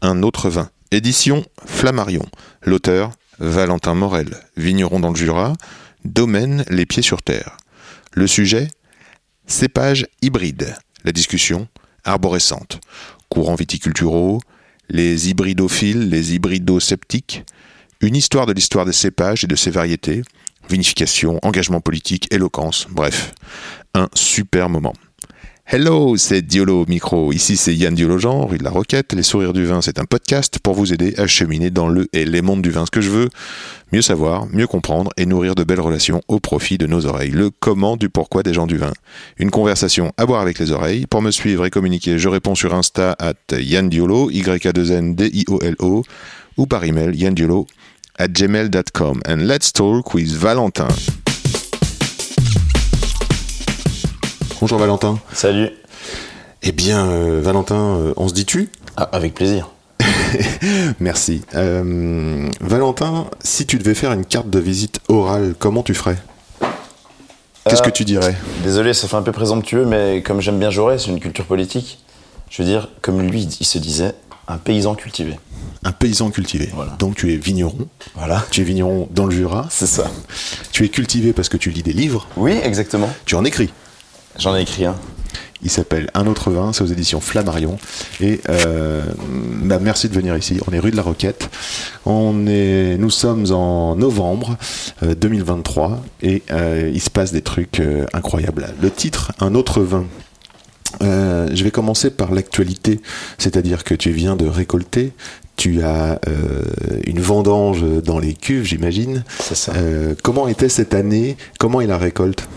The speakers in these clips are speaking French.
Un autre vin. Édition Flammarion. L'auteur Valentin Morel, vigneron dans le Jura. Domaine Les Pieds sur Terre. Le sujet Cépage hybride. La discussion arborescente. Courants viticulturaux, les hybridophiles, les hybridosceptiques. Une histoire de l'histoire des cépages et de ses variétés. Vinification, engagement politique, éloquence, bref. Un super moment. Hello, c'est Diolo au micro. Ici, c'est Yann Diolo-Jean, rue de la Roquette. Les sourires du vin, c'est un podcast pour vous aider à cheminer dans le et les mondes du vin. Ce que je veux, mieux savoir, mieux comprendre et nourrir de belles relations au profit de nos oreilles. Le comment du pourquoi des gens du vin. Une conversation à boire avec les oreilles. Pour me suivre et communiquer, je réponds sur Insta at Yann Diolo, y a 2 n d i o l o ou par email yandiolo at gmail.com. And let's talk with Valentin. Bonjour Valentin. Salut. Eh bien, euh, Valentin, euh, on se dit tu? Ah, avec plaisir. Merci. Euh, Valentin, si tu devais faire une carte de visite orale, comment tu ferais? Qu'est-ce que tu dirais? Désolé, ça fait un peu présomptueux, mais comme j'aime bien Jaurès, c'est une culture politique. Je veux dire, comme lui, il se disait, un paysan cultivé. Un paysan cultivé. Voilà. Donc tu es vigneron. Voilà. Tu es vigneron dans le Jura. C'est ça. Tu es cultivé parce que tu lis des livres. Oui, exactement. Tu en écris. J'en ai écrit un. Il s'appelle Un autre vin, c'est aux éditions Flammarion. Et euh, bah, merci de venir ici. On est rue de la Roquette. On est, nous sommes en novembre euh, 2023 et euh, il se passe des trucs euh, incroyables. Le titre, Un autre vin. Euh, je vais commencer par l'actualité, c'est-à-dire que tu viens de récolter. Tu as euh, une vendange dans les cuves, j'imagine. C'est ça. Euh, comment était cette année? Comment est la récolte?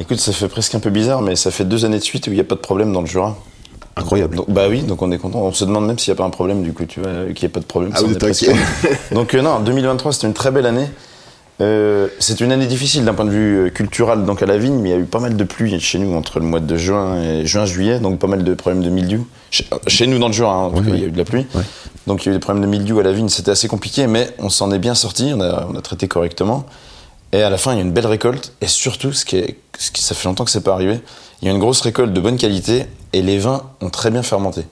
Écoute, ça fait presque un peu bizarre, mais ça fait deux années de suite où il n'y a pas de problème dans le Jura. Incroyable. Donc, bah oui, donc on est content. On se demande même s'il n'y a pas un problème, du coup, tu vois, euh, qu'il n'y ait pas de problème. Ah, inquiet. Donc euh, non, 2023 c'était une très belle année. Euh, c'est une année difficile d'un point de vue euh, culturel donc à la vigne, mais il y a eu pas mal de pluie chez nous entre le mois de juin et juin-juillet, donc pas mal de problèmes de mildiou. Chez, chez nous dans le Jura, hein, en tout Ouais, cas, ouais. il y a eu de la pluie. Donc il y a eu des problèmes de mildiou à la vigne, c'était assez compliqué, mais on s'en est bien sorti, on a, on a traité correctement. Et à la fin, il y a une belle récolte, et surtout, ce qui est, ce qui, ça fait longtemps que c'est pas arrivé, il y a une grosse récolte de bonne qualité, et les vins ont très bien fermenté.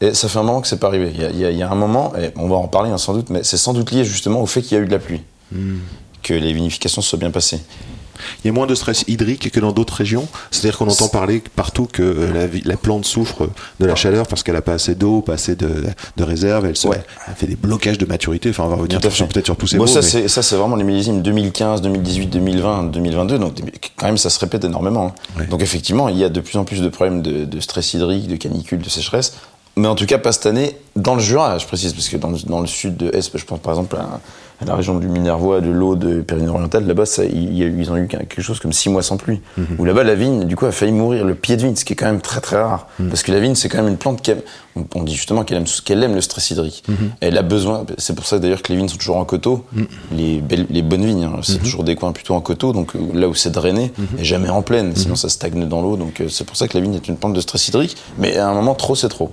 Et ça fait un moment que c'est pas arrivé. Il y a, il y a- il y a un moment, et on va en parler hein, sans doute, mais c'est sans doute lié justement au fait qu'il y a eu de la pluie, que les vinifications se soient bien passées. Il y a moins de stress hydrique que dans d'autres régions. C'est-à-dire qu'on entend parler partout que euh, la, plante souffre de la chaleur parce qu'elle n'a pas assez d'eau, pas assez de, de réserve. Elle, se- Ouais. elle fait des blocages de maturité. Enfin, on va revenir peut-être sur tous ces Bon, mots. ça, mais- c'est, vraiment les millésimes 2015, 2018, 2020, 2022. Donc, quand même, ça se répète énormément. hein. Ouais. Donc, effectivement, il y a de plus en plus de problèmes de, de stress hydrique, de canicule, de sécheresse. Mais en tout cas, pas cette année, dans le Jura, je précise, parce que dans le, dans le sud de Est, je pense par exemple à la région du Minervois, de l'eau de Pyrénées-Orientales, là-bas, ils ont eu quelque chose comme six mois sans pluie. Mhm. Où là-bas, la vigne, du coup, a failli mourir, le pied de vigne, ce qui est quand même très très rare. Mhm. Parce que la vigne, c'est quand même une plante qui aime, on, dit justement qu'elle aime, le stress hydrique. Mhm. Elle a besoin, c'est pour ça d'ailleurs que les vignes sont toujours en coteau, les, belles, les bonnes vignes, hein, c'est toujours des coins plutôt en coteau, donc euh, là où c'est drainé, et jamais en plaine, sinon ça stagne dans l'eau, donc euh, c'est pour ça que la vigne est une plante de stress hydrique, mais à un moment, trop c'est trop.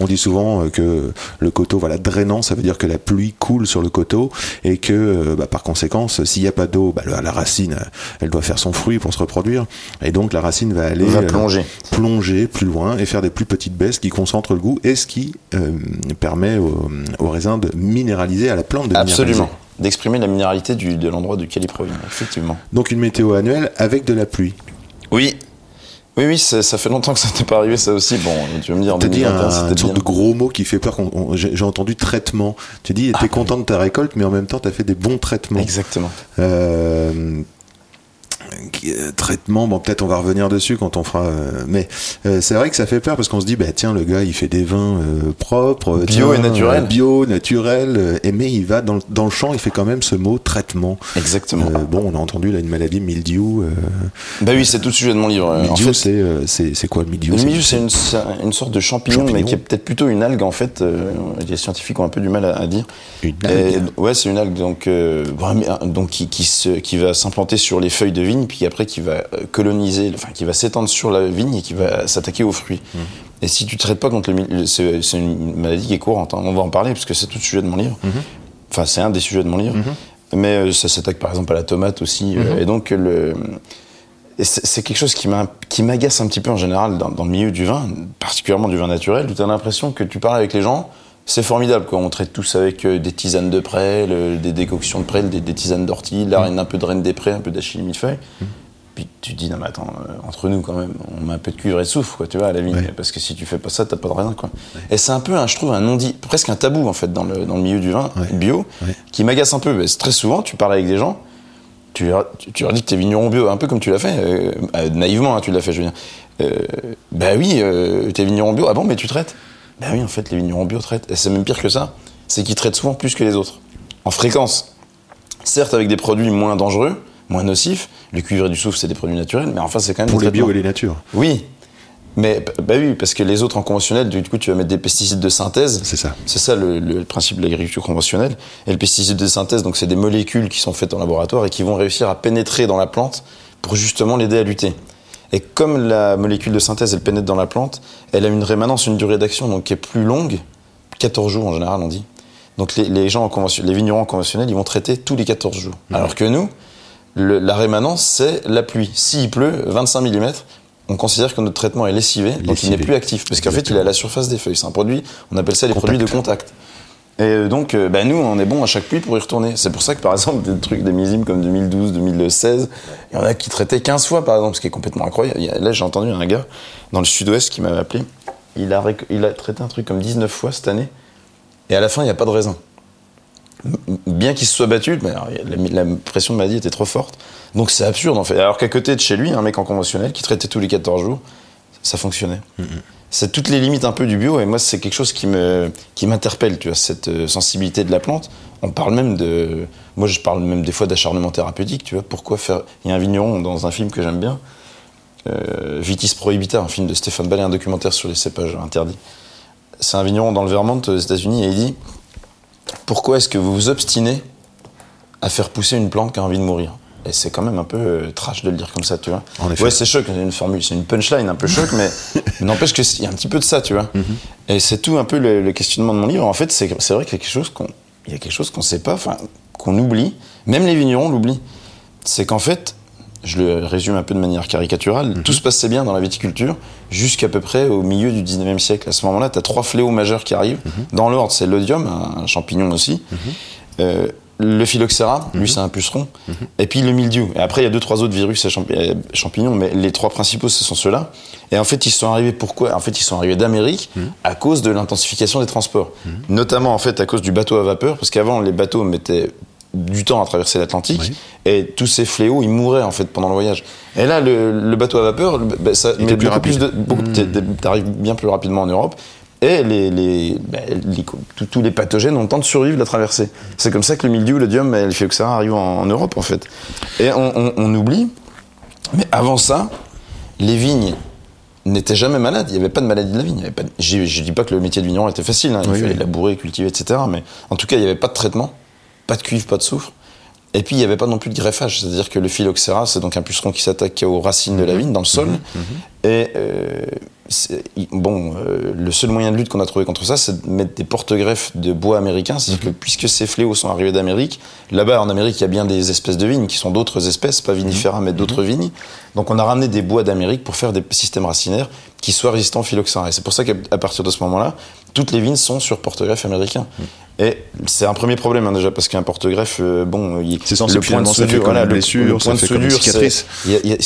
On dit souvent euh, que le coteau, voilà, drainant, ça veut dire que la pluie coule sur le coteau et que, euh, bah, par conséquent, s'il n'y a pas d'eau, bah, la, racine, elle doit faire son fruit pour se reproduire. Et donc, la racine va aller Va euh, plonger. plonger plus loin et faire des plus petites baisses qui concentrent le goût et ce qui euh, permet au, au raisin de minéraliser à la plante de Absolument. minéraliser. D'exprimer la minéralité du, de l'endroit duquel il provient, effectivement. Donc une météo annuelle avec de la pluie. Oui. Oui, oui, ça, fait longtemps que ça n'était pas arrivé, ça aussi. Bon, tu vas me dire, T'as dit 2021, un, une sorte bien. de gros mot qui fait peur. J'ai entendu traitement. Tu dis, t'es content de ta récolte, mais en même temps, t'as fait des bons traitements. Exactement. Euh, traitement, bon peut-être on va revenir dessus quand on fera, euh, mais euh, c'est vrai que ça fait peur parce qu'on se dit bah tiens le gars il fait des vins euh, propres, Bio tiens, et naturel. euh, bio, naturel, euh, et mais il va dans, le- dans le champ, il fait quand même ce mot traitement. Exactement. Euh, bon, on a entendu là une maladie mildiou. Euh, Bah oui, c'est tout le sujet de mon livre. Euh, En mildiou, fait, c'est euh, c'est quoi le mildiou Le milieu, c'est une, sorte de champignon, Champignon. mais qui est peut-être plutôt une algue, en fait. euh, les scientifiques ont un peu du mal à, à dire. Une Et- algue. ouais, c'est une algue donc, euh, donc qui, qui, se, qui va s'implanter sur les feuilles de vigne, puis après qui va euh, coloniser, enfin qui va s'étendre sur la vigne et qui va s'attaquer aux fruits. Mmh. Et si tu traites pas contre le c'est une maladie qui est courante. hein. On va en parler parce que c'est tout le sujet de mon livre. Mmh. Enfin, c'est un des sujets de mon livre. Mais euh, ça s'attaque par exemple à la tomate aussi. Mmh. euh, et donc le c'est quelque chose qui m'agace un petit peu en général dans, dans le milieu du vin, particulièrement du vin naturel, où tu as l'impression que tu parles avec les gens, c'est formidable, quoi. on traite tous avec euh, des tisanes de prêle, des décoctions de prêle, des, des tisanes d'ortie, là, un peu de reine des prés, un peu d'achille millefeuille. Puis tu te dis, non mais attends, euh, entre nous quand même, on met un peu de cuivre et de soufre, quoi, tu vois, à la vigne, Ouais. parce que si tu fais pas ça, t'as pas de raisin, quoi. Et c'est un peu, un, je trouve, un non-dit, presque un tabou, en fait, dans le, dans le milieu du vin Ouais. bio, qui m'agace un peu. Parce que très souvent, tu parles avec des gens, tu leur, tu, leur dis que t'es vigneron bio, un peu comme tu l'as fait, euh, naïvement, hein, tu l'as fait, je veux dire. Euh, bah oui, euh, t'es vigneron bio, ah bon, mais tu traites Bah oui, en fait, les vignerons bio traitent. Et c'est même pire que ça, c'est qu'ils traitent souvent plus que les autres, en fréquence. Certes, avec des produits moins dangereux, moins nocifs, le cuivre et du soufre, c'est des produits naturels, mais enfin, c'est quand même pour des les bio et les natures. Oui, mais bah oui, parce que les autres en conventionnel, du coup, tu vas mettre des pesticides de synthèse. C'est ça. C'est ça le, le principe de l'agriculture conventionnelle. Et le pesticide de synthèse, donc c'est des molécules qui sont faites en laboratoire et qui vont réussir à pénétrer dans la plante pour justement l'aider à lutter. Et comme la molécule de synthèse, elle pénètre dans la plante, elle a une rémanence, une durée d'action donc qui est plus longue, 14 jours en général, on dit. Donc les, les gens en les vignerons conventionnels, ils vont traiter tous les 14 jours. Alors que nous, le- la rémanence, c'est la pluie. S'il pleut, 25 mm, on considère que notre traitement est lessivé, donc il Lessivé. n'est plus actif. Parce qu'en fait, il est à la surface des feuilles. C'est un produit, on appelle ça les Contact. produits de contact. Et euh, donc, euh, bah, nous, on est bon à chaque pluie pour y retourner. C'est pour ça que, par exemple, des trucs, des millésimes comme 2012, 2016, il y en a qui traitaient 15 fois, par exemple, ce qui est complètement incroyable. Là, j'ai entendu un gars dans le sud-ouest qui m'avait appelé. Il a, il a traité un truc comme 19 fois cette année. Et à la fin, il n'y a pas de raisin. Bien qu'il se soit battu, mais la, pression de maladie était trop forte. Donc c'est absurde en fait. Alors qu'à côté de chez lui, un mec en conventionnel qui traitait tous les 14 jours, ça fonctionnait. C'est toutes les limites un peu du bio et moi c'est quelque chose qui me qui m'interpelle, tu vois, cette euh, sensibilité de la plante. On parle même de, moi je parle même des fois d'acharnement thérapeutique, tu vois. Pourquoi faire Il y a un vigneron dans un film que j'aime bien, euh, Vitis Prohibita, un film de Stéphane Ballet, un documentaire sur les cépages interdits. C'est un vigneron dans le Vermont aux États-Unis et il dit pourquoi est-ce que vous vous obstinez à faire pousser une plante qui a envie de mourir? Et c'est quand même un peu euh, trash de le dire comme ça, tu vois. En effet. Ouais, c'est choc, c'est une formule, c'est une punchline un peu choc, mais n'empêche qu'il y a un petit peu de ça, tu vois. Et c'est tout un peu le, le questionnement de mon livre. En fait, c'est vrai qu'il y a quelque chose qu'on il y a quelque chose qu'on sait pas, enfin qu'on oublie. Même les vignerons l'oublient. C'est qu'en fait, je le résume un peu de manière caricaturale, tout se passait bien dans la viticulture jusqu'à peu près au milieu du 19e siècle. À ce moment-là, tu as trois fléaux majeurs qui arrivent. Dans l'ordre, c'est l'odium, un, un champignon aussi. Euh, le phylloxéra, lui c'est un puceron, et puis le mildiou. Et après il y a deux trois autres virus et champi- euh, champignons, mais les trois principaux ce sont ceux-là. Et en fait ils sont arrivés pourquoi? En fait ils sont arrivés d'Amérique à cause de l'intensification des transports, notamment en fait à cause du bateau à vapeur, parce qu'avant les bateaux mettaient du temps à traverser l'Atlantique Oui. et tous ces fléaux ils mouraient en fait pendant le voyage. Et là le, le bateau à vapeur, bah, ça met plus beaucoup plus de, t'arrives bien plus rapidement en Europe. Et les, les, bah, les- tous- les pathogènes ont le temps de survivre la traversée. C'est comme ça que le mildiou, l'odium et le phylloxéra arrivent en, en Europe, en fait. Et on, on- on oublie, mais avant ça, les vignes n'étaient jamais malades. Il n'y avait pas de maladie de la vigne. Il y avait pas de- Je je dis pas que le métier de vigneron était facile. hein. Il Oui, fallait oui. labourer, cultiver, etc. Mais en tout cas, il n'y avait pas de traitement, pas de cuivre, pas de soufre. Et puis, il n'y avait pas non plus de greffage. C'est-à-dire que le phylloxéra, c'est donc un puceron qui s'attaque aux racines de la vigne, dans le sol. Et euh, c'est- il- bon, euh, le seul moyen de lutte qu'on a trouvé contre ça, c'est de mettre des porte-greffes de bois américains. C'est-à-dire que puisque ces fléaux sont arrivés d'Amérique, là-bas en Amérique, il y a bien des espèces de vignes qui sont d'autres espèces, pas vinifera, mais d'autres vignes. Donc on a ramené des bois d'Amérique pour faire des systèmes racinaires qui soient résistants au phylloxéra. Et c'est pour ça qu'à partir de ce moment-là, toutes les vignes sont sur porte-greffe américain. Et c'est un premier problème hein, déjà parce qu'un porte-greffe, euh, bon, il- C'est le point de soudure, voilà, le- blessure, le ça point de soudure, c'est-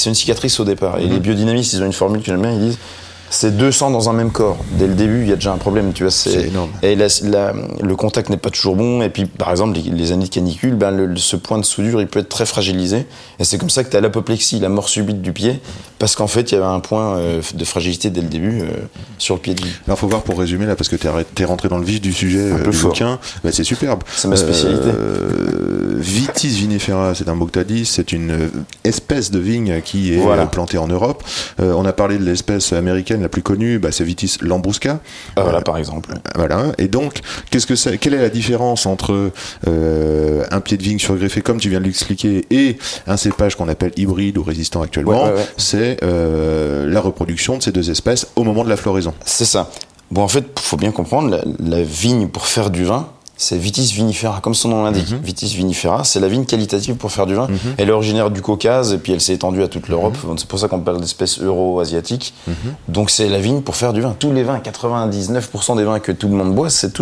une cicatrice au départ. Et les biodynamistes, ils ont une formule que j'aime bien, ils disent C'est 200 dans un même corps. Dès le début, il y a déjà un problème, tu vois. C'est énorme. Et la- la- le contact n'est pas toujours bon. Et puis, par exemple, les, les années de canicule, ben, le- ce point de soudure, il peut être très fragilisé. Et c'est comme ça que tu as l'apoplexie, la mort subite du pied, parce qu'en fait, il y avait un point euh, de fragilité dès le début euh, sur le pied de vie. Alors, faut voir pour résumer là, parce que arrêt- t'es rentré dans le vif du sujet euh, peu du fort. bouquin. Bah, c'est superbe. C'est ma spécialité. Euh, Vitis vinifera, c'est un mot que t'as dit, c'est une espèce de vigne qui est Voilà. plantée en Europe. On a parlé de l'espèce américaine la plus connue, bah, c'est Vitis lambrusca. Ah, voilà, par exemple. Voilà. Et donc, qu'est-ce que c'est Quelle est la différence entre euh, un pied de vigne surgreffé, comme tu viens de l'expliquer, et un cépage qu'on appelle hybride ou résistant actuellement? Ouais, ouais, ouais. C'est euh, la reproduction de ces deux espèces au moment de la floraison. C'est ça. Bon, en fait, faut bien comprendre, la, la vigne pour faire du vin, c'est Vitis vinifera, comme son nom l'indique. Mhm. Vitis vinifera, c'est la vigne qualitative pour faire du vin. Elle est originaire du Caucase et puis elle s'est étendue à toute l'Europe. Mhm. C'est pour ça qu'on parle d'espèces euro-asiatiques. Donc c'est la vigne pour faire du vin. Tous les vins, 99% des vins que tout le monde boit, c'est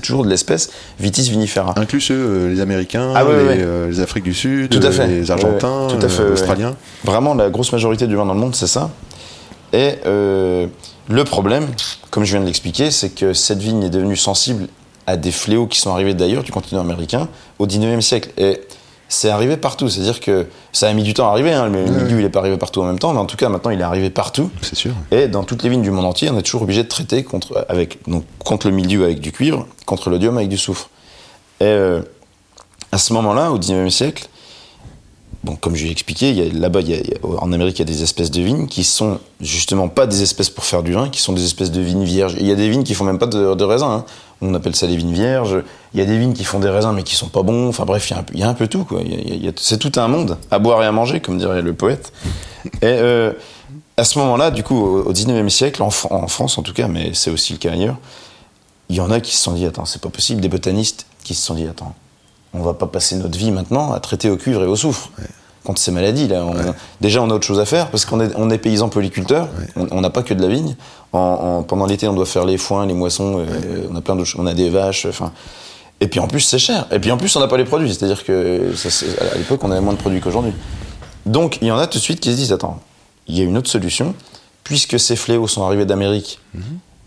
toujours de l'espèce Vitis vinifera. Inclus ceux, euh, les Américains, Ah ouais, les, ouais, ouais. euh, les Afriques du Sud, Tout à fait. les Argentins, Ouais, ouais. Tout à fait, euh, ouais. Australiens. Vraiment, la grosse majorité du vin dans le monde, c'est ça. Et euh, le problème, comme je viens de l'expliquer, c'est que cette vigne est devenue sensible à des fléaux qui sont arrivés d'ailleurs, du continent américain, au 19e siècle. Et c'est arrivé partout. C'est-à-dire que ça a mis du temps à arriver. Hein. Le milieu, il n'est pas arrivé partout en même temps, mais en tout cas, maintenant, il est arrivé partout. C'est sûr. Et dans toutes les vignes du monde entier, on est toujours obligé de traiter contre, avec, donc, contre le milieu avec du cuivre, contre l'odium avec du soufre. Et euh, à ce moment-là, au 19e siècle, comme je l'ai expliqué, là-bas, en Amérique, il y a des espèces de vignes qui sont justement pas des espèces pour faire du vin, qui sont des espèces de vignes vierges. Il y a des vignes qui font même pas de, de raisins. hein. On appelle ça les vignes vierges. Il y a des vignes qui font des raisins mais qui sont pas bons. Enfin bref, il y a un peu, tout. C'est tout un monde à boire et à manger, comme dirait le poète. Et euh, à ce moment-là, du coup, au, au 19e siècle, en, en France en tout cas, mais c'est aussi le cas ailleurs, il y en a qui se sont dit, attends, c'est pas possible, des botanistes qui se sont dit, attends, on va pas passer notre vie maintenant à traiter au cuivre et au soufre. Contre ces maladies, là, on- déjà on a autre chose à faire parce qu'on est, on est paysan polyculteur, on on n'a pas que de la vigne. En, en- pendant l'été, on doit faire les foins, les moissons, euh, on a plein d'autres on a des vaches, enfin. Et puis en plus, c'est cher. Et puis en plus, on n'a pas les produits, c'est-à-dire que ça, c'est- à l'époque, on avait moins de produits qu'aujourd'hui. Donc il y en a tout de suite qui se disent, attends, il y a une autre solution, puisque ces fléaux sont arrivés d'Amérique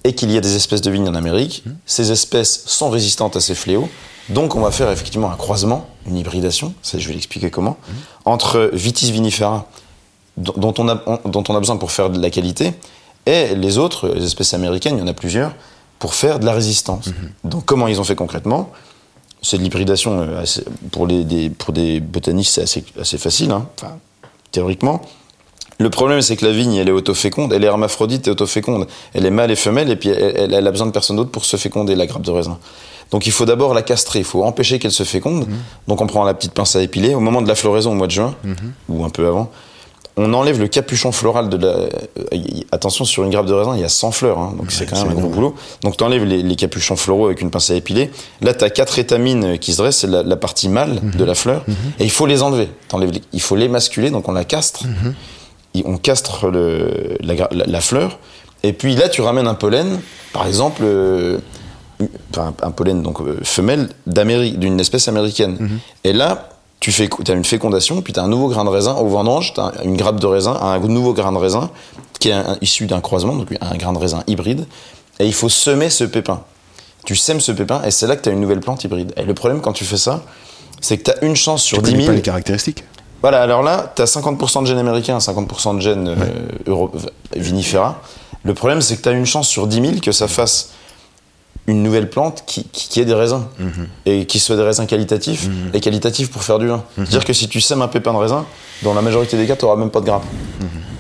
et qu'il y a des espèces de vignes en Amérique, ces espèces sont résistantes à ces fléaux. Donc on va faire effectivement un croisement, une hybridation, ça je vais l'expliquer comment, entre Vitis vinifera, dont on, a, on- dont on a besoin pour faire de la qualité, et les autres, les espèces américaines, il y en a plusieurs, pour faire de la résistance. Donc comment ils ont fait concrètement? C'est de l'hybridation euh, pour, les, des, pour des botanistes, c'est assez, assez facile, hein, enfin, théoriquement. Le problème, c'est que la vigne, elle est autoféconde, elle est hermaphrodite et autoféconde. Elle est mâle et femelle, et puis elle, elle- elle a besoin de personne d'autre pour se féconder, la grappe de raisin. Donc il faut d'abord la castrer, il faut empêcher qu'elle se féconde. Donc on prend la petite pince à épiler. Au moment de la floraison, au mois de juin, ou un peu avant, on enlève le capuchon floral de la. euh, Attention, sur une grappe de raisin, il y a 100 fleurs, hein, donc c'est quand même un gros boulot. Donc tu enlèves les, les capuchons floraux avec une pince à épiler. Là, tu as quatre étamines qui se dressent, c'est la, la partie mâle de la fleur, et il faut les enlever. Les- il faut les masculer, donc on la castre. Et on castre le- la fleur, et puis là, tu ramènes un pollen, par exemple. euh, enfin, un pollen donc euh, femelle d'Amérique, d'une espèce américaine. Et là, tu fais, as une fécondation, puis tu as un nouveau grain de raisin. Au vendange, tu as une grappe de raisin, un nouveau grain de raisin qui est un- issu d'un croisement, donc un grain de raisin hybride. Et il faut semer ce pépin. Tu sèmes ce pépin, et c'est là que tu as une nouvelle plante hybride. Et le problème quand tu fais ça, c'est que tu as une chance sur Tu 10 connais 000. pas les caractéristiques Voilà, alors là, tu as 50% de gènes américains, 50% de gènes euh, vinifera. Le problème, c'est que tu as une chance sur 10 000 que ça fasse une nouvelle plante qui, qui, des raisins. Et qui soit des raisins qualitatifs, et qualitatifs pour faire du vin. C'est-à-dire que si tu sèmes un pépin de raisin, dans la majorité des cas, tu même pas de grappe.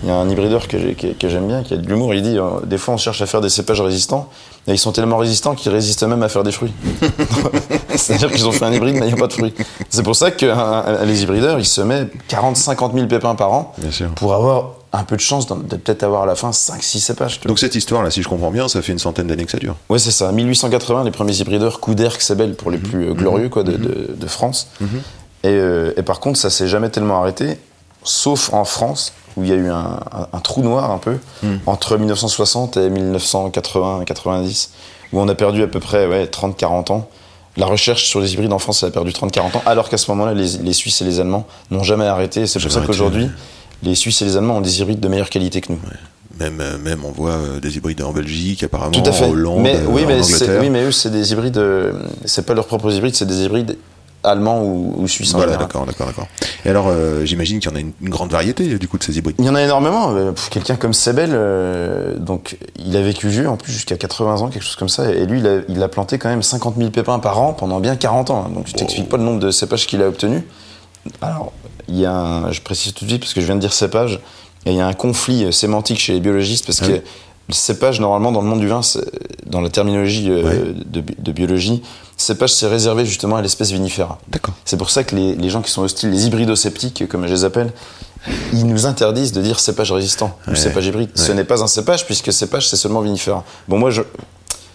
Il y a un hybrideur que j'ai- que, que j'aime bien, qui a de l'humour, il dit euh, des fois on cherche à faire des cépages résistants, et ils sont tellement résistants qu'ils résistent même à faire des fruits. C'est-à-dire qu'ils ont fait un hybride, mais il n'y a pas de fruits. C'est pour ça que un- un- les hybrideurs, ils semaient 40-50 000 pépins par an pour avoir un peu de chance de peut-être avoir à la fin 5-6 cépages. tu vois. Donc cette histoire-là, si je comprends bien, ça fait une centaine d'années que ça dure. Ouais, c'est ça. 1880, les premiers hybrideurs, Couder, Xebel pour les plus euh, glorieux quoi, de, de- de France. Et, euh, et par contre, ça s'est jamais tellement arrêté, sauf en France, où il y a eu un, un- un trou noir un peu, entre 1960 et 1980-90, où on a perdu à peu près ouais, 30-40 ans. La recherche sur les hybrides en France, ça a perdu 30-40 ans, alors qu'à ce moment-là, les, les Suisses et les Allemands n'ont jamais arrêté. C'est pour ça qu'aujourd'hui, les Suisses et les Allemands ont des hybrides de meilleure qualité que nous. Même, euh, même on voit euh, des hybrides en Belgique, apparemment, Tout à fait. en Hollande, mais, euh, oui, en mais Angleterre. oui, mais eux, c'est des hybrides. euh, c'est pas leurs propres hybrides, c'est des hybrides allemands ou, ou suisses. en Voilà, d'accord, d'accord, d'accord. Et alors, euh, j'imagine qu'il y en a une, une grande variété, euh, du coup, de ces hybrides. Il y en a énormément. Euh, Quelqu'un comme Sebel, euh, donc il a vécu vieux en plus jusqu'à 80 ans, quelque chose comme ça. Et lui, il a, il a planté quand même 50 000 pépins par an pendant bien 40 ans. hein. Donc je t'explique pas le nombre de cépages qu'il a obtenu. Alors, il y a un, je précise tout de suite parce que je viens de dire cépage, et il y a un conflit euh, sémantique chez les biologistes parce Ah que oui. le cépage, normalement, dans le monde du vin, dans la terminologie euh, de, bi- de biologie, cépage, c'est réservé justement à l'espèce vinifera. D'accord. C'est pour ça que les, les gens qui sont hostiles, les hybridosceptiques, comme je les appelle, ils nous interdisent de dire cépage résistant ou cépage hybride. Ce n'est pas un cépage puisque cépage c'est seulement vinifera. Bon moi je,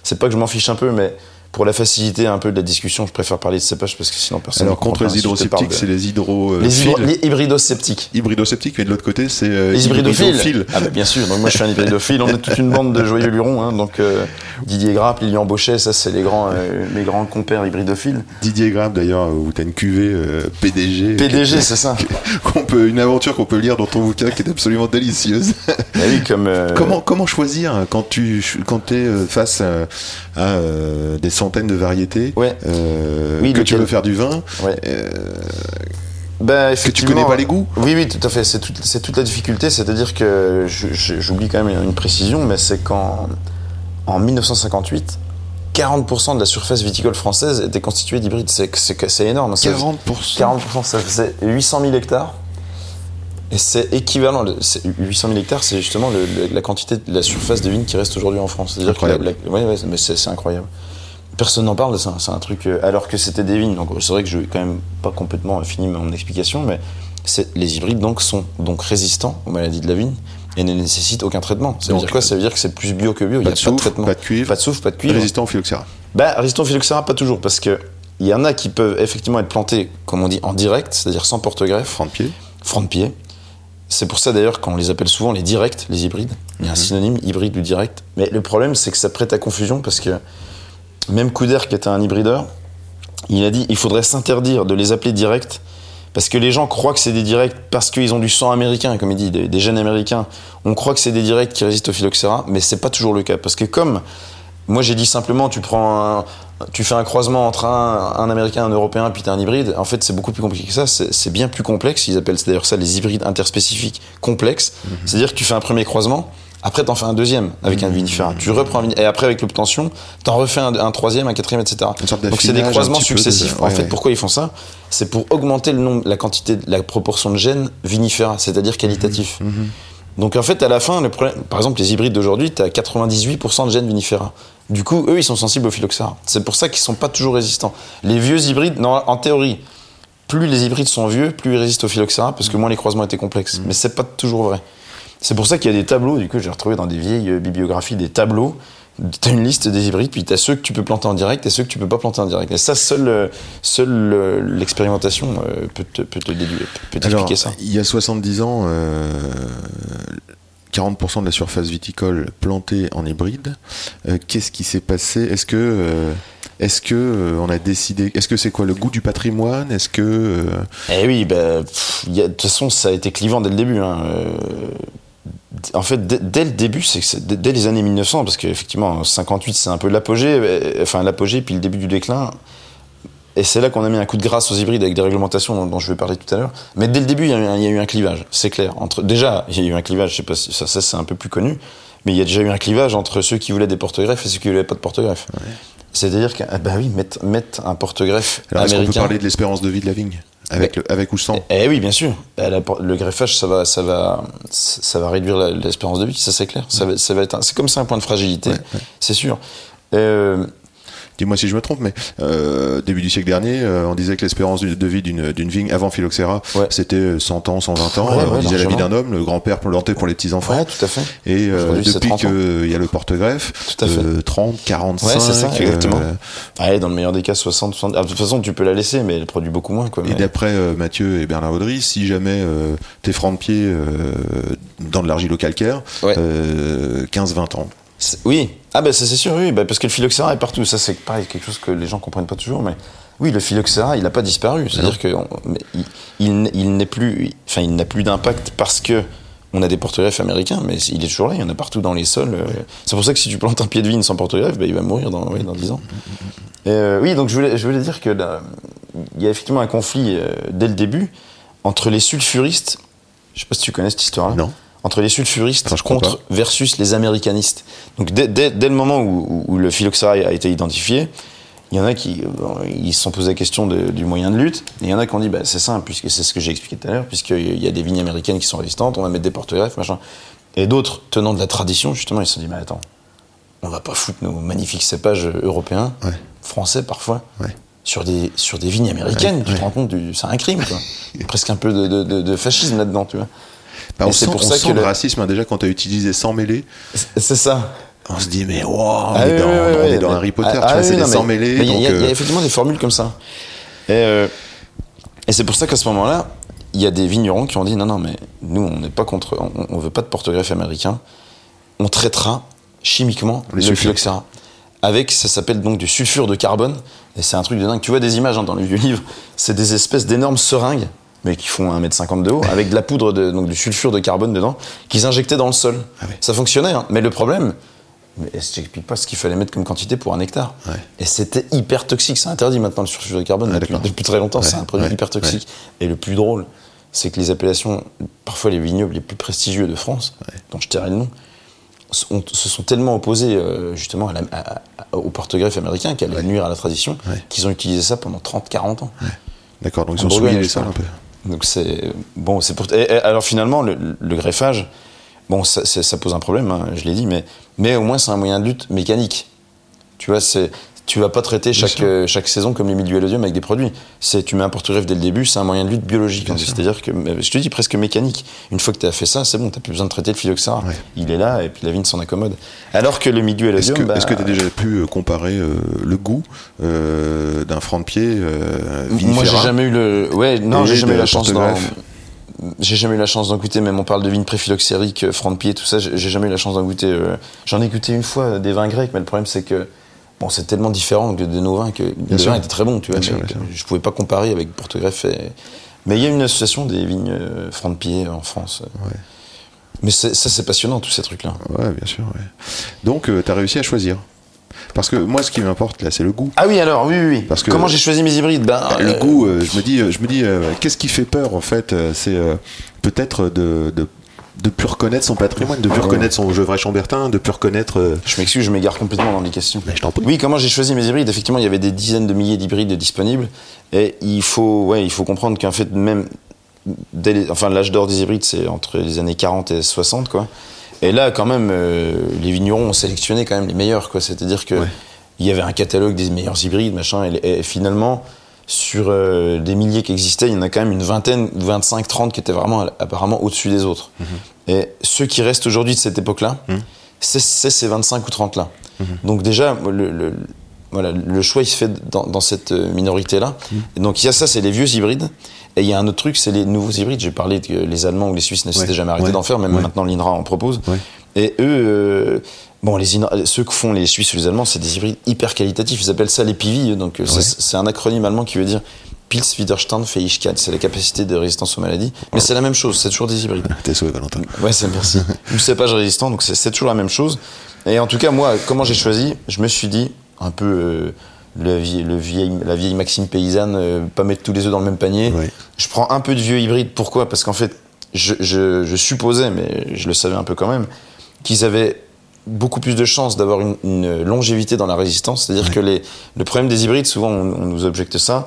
c'est pas que je m'en fiche un peu, mais pour la facilité un peu de la discussion, je préfère parler de cépage parce que sinon personne. Alors, ne contre les hydrosceptiques, de- c'est les hydro. les, hydro- les hybridosceptiques. Hybridosceptiques, mais de l'autre côté, c'est euh, Les hybridophiles. hybridophiles. Ah bah bien sûr, donc moi je suis un hybridophile, on est toute une bande de joyeux lurons, hein, donc euh, Didier Grapp, Lilian Bauchet, ça c'est les grands, euh, mes grands compères hybridophiles. Didier Graham, d'ailleurs, où tu as une cuvée euh, PDG. PDG, c'est ça. qu'on peut, une aventure qu'on peut lire dans ton bouquin qui est absolument délicieuse. Ah oui, comme. euh, Comment, comment choisir quand tu quand es euh, face à, à, euh, des centaines de variétés Ouais. euh, Oui, que tu veux faire du vin Ouais. euh, Bah, que tu connais pas les goûts Oui, oui, tout à fait. C'est toute, la difficulté. C'est-à-dire que j'oublie quand même une précision, mais c'est qu'en en 1958, 40% de la surface viticole française était constituée d'hybrides. C'est énorme. Ça- 40%. 40%, ça faisait 800 000 hectares. Et c'est équivalent. le- c'est- 800 000 hectares, c'est justement le- le- la quantité de la surface de vignes qui reste aujourd'hui en France. C'est-à-dire que la- Incroyable. la- ouais, ouais, mais c'est incroyable. Personne n'en parle, c'est un, truc. euh, alors que c'était des vignes. Donc c'est vrai que je vais quand même pas complètement fini mon explication, mais les hybrides donc sont donc résistants aux maladies de la vigne et ne nécessitent aucun traitement. Ça veut Donc, dire quoi? Ça veut dire que c'est plus bio que bio. Il Pas n'y a de pas de traitement. pas de cuivre. Pas de soufre, pas de cuivre. Résistant au phylloxéra. Bah, résistant au phylloxéra, pas toujours, parce que il y en a qui peuvent effectivement être plantés, comme on dit, en direct, c'est-à-dire sans porte-greffe, Franc de pied. franc de pied. C'est pour ça d'ailleurs qu'on les appelle souvent les directs, les hybrides. Il y a un synonyme hybride ou direct. Mais le problème, c'est que ça prête à confusion parce que même Couder, qui était un hybrideur, il a dit il faudrait s'interdire de les appeler directs parce que les gens croient que c'est des directs parce qu'ils ont du sang américain, comme il dit, des, des gènes américains. On croit que c'est des directs qui résistent au phylloxéra, mais c'est pas toujours le cas parce que comme moi j'ai dit simplement tu prends un, tu fais un croisement entre un, un américain, un européen, puis tu un hybride. En fait, c'est beaucoup plus compliqué que ça. C'est bien plus complexe. Ils appellent d'ailleurs ça les hybrides interspécifiques complexes. C'est-à-dire que tu fais un premier croisement, après t'en fais un deuxième avec un vinifera. Tu reprends un et après avec l'obtention, t'en refais un, un troisième, un quatrième, etc. Donc c'est des croisements de- successifs. en fait, ouais. pourquoi ils font ça? C'est pour augmenter le nombre, la quantité, la proportion de gènes vinifera, c'est-à-dire qualitatif. Mhm. Donc en fait, à la fin, le problème, par exemple, les hybrides d'aujourd'hui, tu as 98% de gènes vinifera. Du coup, eux, ils sont sensibles au phylloxéra. C'est pour ça qu'ils sont pas toujours résistants. Les vieux hybrides, non, en théorie, plus les hybrides sont vieux, plus ils résistent au phylloxéra, parce que moins les croisements étaient complexes. Mais c'est pas toujours vrai. C'est pour ça qu'il y a des tableaux, du coup, j'ai retrouvé dans des vieilles euh, bibliographies des tableaux. T'as une liste des hybrides, puis t'as ceux que tu peux planter en direct et ceux que tu peux pas planter en direct. Et ça, seule, euh, seule euh, l'expérimentation peut te, peut te déduire, peut t'expliquer ça. il y a 70 ans, euh, 40% de la surface viticole plantée en hybride. Euh, Qu'est-ce qui s'est passé? Est-ce que, euh, est-ce que euh, on a décidé Est-ce que c'est quoi le goût du patrimoine? Est-ce que euh, Eh oui, bah, de toute façon, ça a été clivant dès le début. hein. Euh, en fait, dès, dès le début, c'est dès, les années 1900, parce qu'effectivement, 58, c'est un peu l'apogée, euh, enfin l'apogée, puis le début du déclin. Et c'est là qu'on a mis un coup de grâce aux hybrides avec des réglementations dont, dont je vais parler tout à l'heure. Mais dès le début, il y, a eu un, il y a eu un clivage, c'est clair. Entre, déjà, il y a eu un clivage, je sais pas si ça, ça c'est un peu plus connu, mais il y a déjà eu un clivage entre ceux qui voulaient des porte-greffes et ceux qui voulaient pas de porte-greffe. C'est-à-dire que, ah bah oui, mettre, mettre un porte-greffe alors est-ce qu'on peut américain. parler de l'espérance de vie de la vigne? Avec, le- avec ou sans Eh oui, bien sûr. Eh, le greffage, ça va, ça va, ça va réduire l'espérance de vie, ça c'est clair. Ça va, ça va être, un- c'est comme ça un point de fragilité, Ouais, ouais. c'est sûr. Euh, Dis-moi si je me trompe, mais euh, début du siècle dernier, euh, on disait que l'espérance de vie d'une vigne avant phylloxéra, Ouais. c'était 100 ans, 120 ans. Ouais, on ouais, disait la vie d'un homme, le grand-père planté pour les petits-enfants. ouais, tout à fait. Et euh, depuis 30 ans. qu'il y a le porte-greffe, Tout à fait. euh, 30, 45. Ouais, c'est ça, exactement. euh, dans le meilleur des cas, 60, 60. Ah, de toute façon, tu peux la laisser, mais elle produit beaucoup moins, quoi. Et d'après euh, Mathieu et Bernard Audry, si jamais euh, t'es franc de pied euh, dans de l'argilo-calcaire, Ouais. euh, 15-20 ans. Oui, ah bah ça c'est sûr, oui, bah, parce que le phylloxéra est partout. Ça c'est pareil, quelque chose que les gens comprennent pas toujours, mais oui, le phylloxéra, il n'a pas disparu. C'est-à-dire que on- il, il n- il n'est plus, enfin, il n'a plus d'impact parce que on a des porte-greffes américains, mais il est toujours là, il y en a partout dans les sols. euh. C'est pour ça que si tu plantes un pied de vigne sans porte-greffe, bah, il va mourir dans, ouais, dans 10 ans. Et, euh, oui, donc je voulais, je voulais dire que là, il y a effectivement un conflit euh, dès le début entre les sulfuristes, je sais pas si tu connais cette histoire-là, Non. Entre les sulfuristes contre versus les américanistes. Donc dès, dès- dès le moment où, le phylloxéra a été identifié, il y en a qui bon, ils se sont posé la question de- du moyen de lutte, et il y en a qui ont dit bah, c'est simple, puisque c'est ce que j'ai expliqué tout à l'heure, puisqu'il y a des vignes américaines qui sont résistantes, on va mettre des porte-greffes, machin. Et d'autres, tenant de la tradition, justement, ils se sont dit mais attends, on va pas foutre nos magnifiques cépages européens, Ouais. français parfois, Ouais. sur, des, sur des vignes américaines, Ouais, tu te rends compte, c'est un crime, quoi. Presque un peu de- de fascisme là-dedans, tu vois. Bah, on c'est sent, pour on ça sent que le racisme hein, déjà quand tu as utilisé sans mêler. C'est- ça. On se dit, mais wow, on, Ah est, oui, dans, oui, on oui. est dans Mais- Harry Potter, Ah, tu ah vois, oui, c'est des Il y, a- euh, effectivement des formules comme ça. Et, euh, et c'est pour ça qu'à ce moment-là, il y a des vignerons qui ont dit non, non, mais nous, on n'est pas contre, on, on veut pas de porte-greffe américain. On traitera chimiquement Les le phylloxéra. Avec, ça s'appelle donc du sulfure de carbone. Et c'est un truc de dingue. Tu vois des images hein, dans le vieux livre. C'est des espèces d'énormes seringues, mais qui font 1m50 de haut, avec de la poudre, de, donc du sulfure de carbone dedans, qu'ils injectaient dans le sol. Ah. Ça fonctionnait, hein. mais le problème, mais je t'explique pas ce qu'il fallait mettre comme quantité pour un hectare. Ouais. Et c'était hyper toxique. C'est interdit maintenant le sulfure de carbone depuis, très longtemps. Ouais, c'est un produit hyper toxique. Et le plus drôle, c'est que les appellations, parfois les vignobles les plus prestigieux de France, dont je tairai le nom, sont- se sont tellement opposés euh, justement à la- à- à- au porte-greffe américain qui allait nuire à la tradition, qu'ils ont utilisé ça pendant 30-40 ans. D'accord, donc ils ont souillé les sols un peu. Donc c'est bon, c'est pour. et- alors finalement, le, greffage, bon, ça, ça pose un problème, hein, je l'ai dit, mais mais au moins c'est un moyen de lutte mécanique. Tu vois, c'est tu vas pas traiter chaque euh, chaque saison comme les mildiouellodium avec des produits. C'est tu mets un porte-greffe dès le début, c'est un moyen de lutte biologique. C'est-à-dire que je te dis presque mécanique. Une fois que tu as fait ça, c'est bon, t'as plus besoin de traiter le phylloxéra. Ouais. Il est là et puis la vigne s'en accommode. Alors que le Est-ce mildiouellodium, que bah, tu as déjà pu euh, comparer euh, le goût euh, d'un franc de pied Moi, j'ai jamais eu le. Ouais, non, j'ai jamais eu la chance d'en. J'ai jamais eu la chance d'en goûter, même on parle de vignes préphyloxériques, franc de pied, tout ça, j'ai jamais eu la chance d'en goûter. J'en ai goûté une fois des vins grecs, mais le problème c'est que bon, c'est tellement différent de, de nos vins que les sûr. vins étaient très bons, tu vois, Bien sûr, bien je pouvais pas comparer avec Porte-Greffe. Et... Mais il y a une association des vignes euh, franc de pied en France. euh. Ouais. Mais ça, c'est passionnant, tous ces trucs-là. Ouais, bien sûr. ouais. Donc, tu as réussi à choisir. Parce que moi, ce qui m'importe là, c'est le goût. Ah oui, alors, oui, oui, oui. Parce que- Comment j'ai choisi mes hybrides? Ben, le euh, goût, euh, je me dis, euh, je me dis, euh, qu'est-ce qui fait peur en fait euh, C'est euh, peut-être de, de de plus reconnaître son patrimoine, de plus reconnaître son Gevrey Chambertin, de plus reconnaître. euh, Je m'excuse, je m'égare complètement dans les questions. Mais je t'en prie. Oui, comment j'ai choisi mes hybrides? Effectivement, il y avait des dizaines de milliers d'hybrides disponibles. Et il faut, ouais, il faut comprendre qu'en fait, même. dès les- enfin, l'âge d'or des hybrides, c'est entre les années 40 et 60, quoi. Et là, quand même, euh, les vignerons ont sélectionné quand même les meilleurs, quoi. C'est-à-dire que Ouais. il y avait un catalogue des meilleurs hybrides, machin. Et, et finalement, sur euh, des milliers qui existaient, il y en a quand même une vingtaine, 25, 30 qui étaient vraiment apparemment au-dessus des autres. Et ceux qui restent aujourd'hui de cette époque-là, c'est c'est ces 25 ou 30 là. Donc déjà, le, le- voilà, le choix il se fait dans, dans cette euh, minorité-là. Donc il y a ça, c'est les vieux hybrides. Et il y a un autre truc, c'est les nouveaux hybrides. J'ai parlé que les Allemands ou les Suisses ne Ouais. s'étaient jamais arrêtés Ouais. d'en faire, même Ouais. maintenant l'INRA en propose. Et eux, euh, bon, les ceux que font les Suisses ou les Allemands, c'est des hybrides hyper qualitatifs. Ils appellent ça les PV. Donc euh, c'est- Ouais. c'est un acronyme allemand qui veut dire Pils, Widerstand, Fähigkeit. C'est la capacité de résistance aux maladies. Mais c'est la même chose, c'est toujours des hybrides. T'es sauvé, Valentin. Ouais, c'est merci. Ou cépage résistant, donc c'est c'est toujours la même chose. Et en tout cas, moi, comment j'ai choisi Je me suis dit, un peu euh, le vie- le vieil- la vieille maxime paysanne, euh, pas mettre tous les œufs dans le même panier. Ouais. Je prends un peu de vieux hybride. Pourquoi? Parce qu'en fait, je, je- je supposais, mais je le savais un peu quand même, qu'ils avaient beaucoup plus de chances d'avoir une, une longévité dans la résistance. C'est-à-dire que les, le problème des hybrides, souvent on, on nous objecte ça.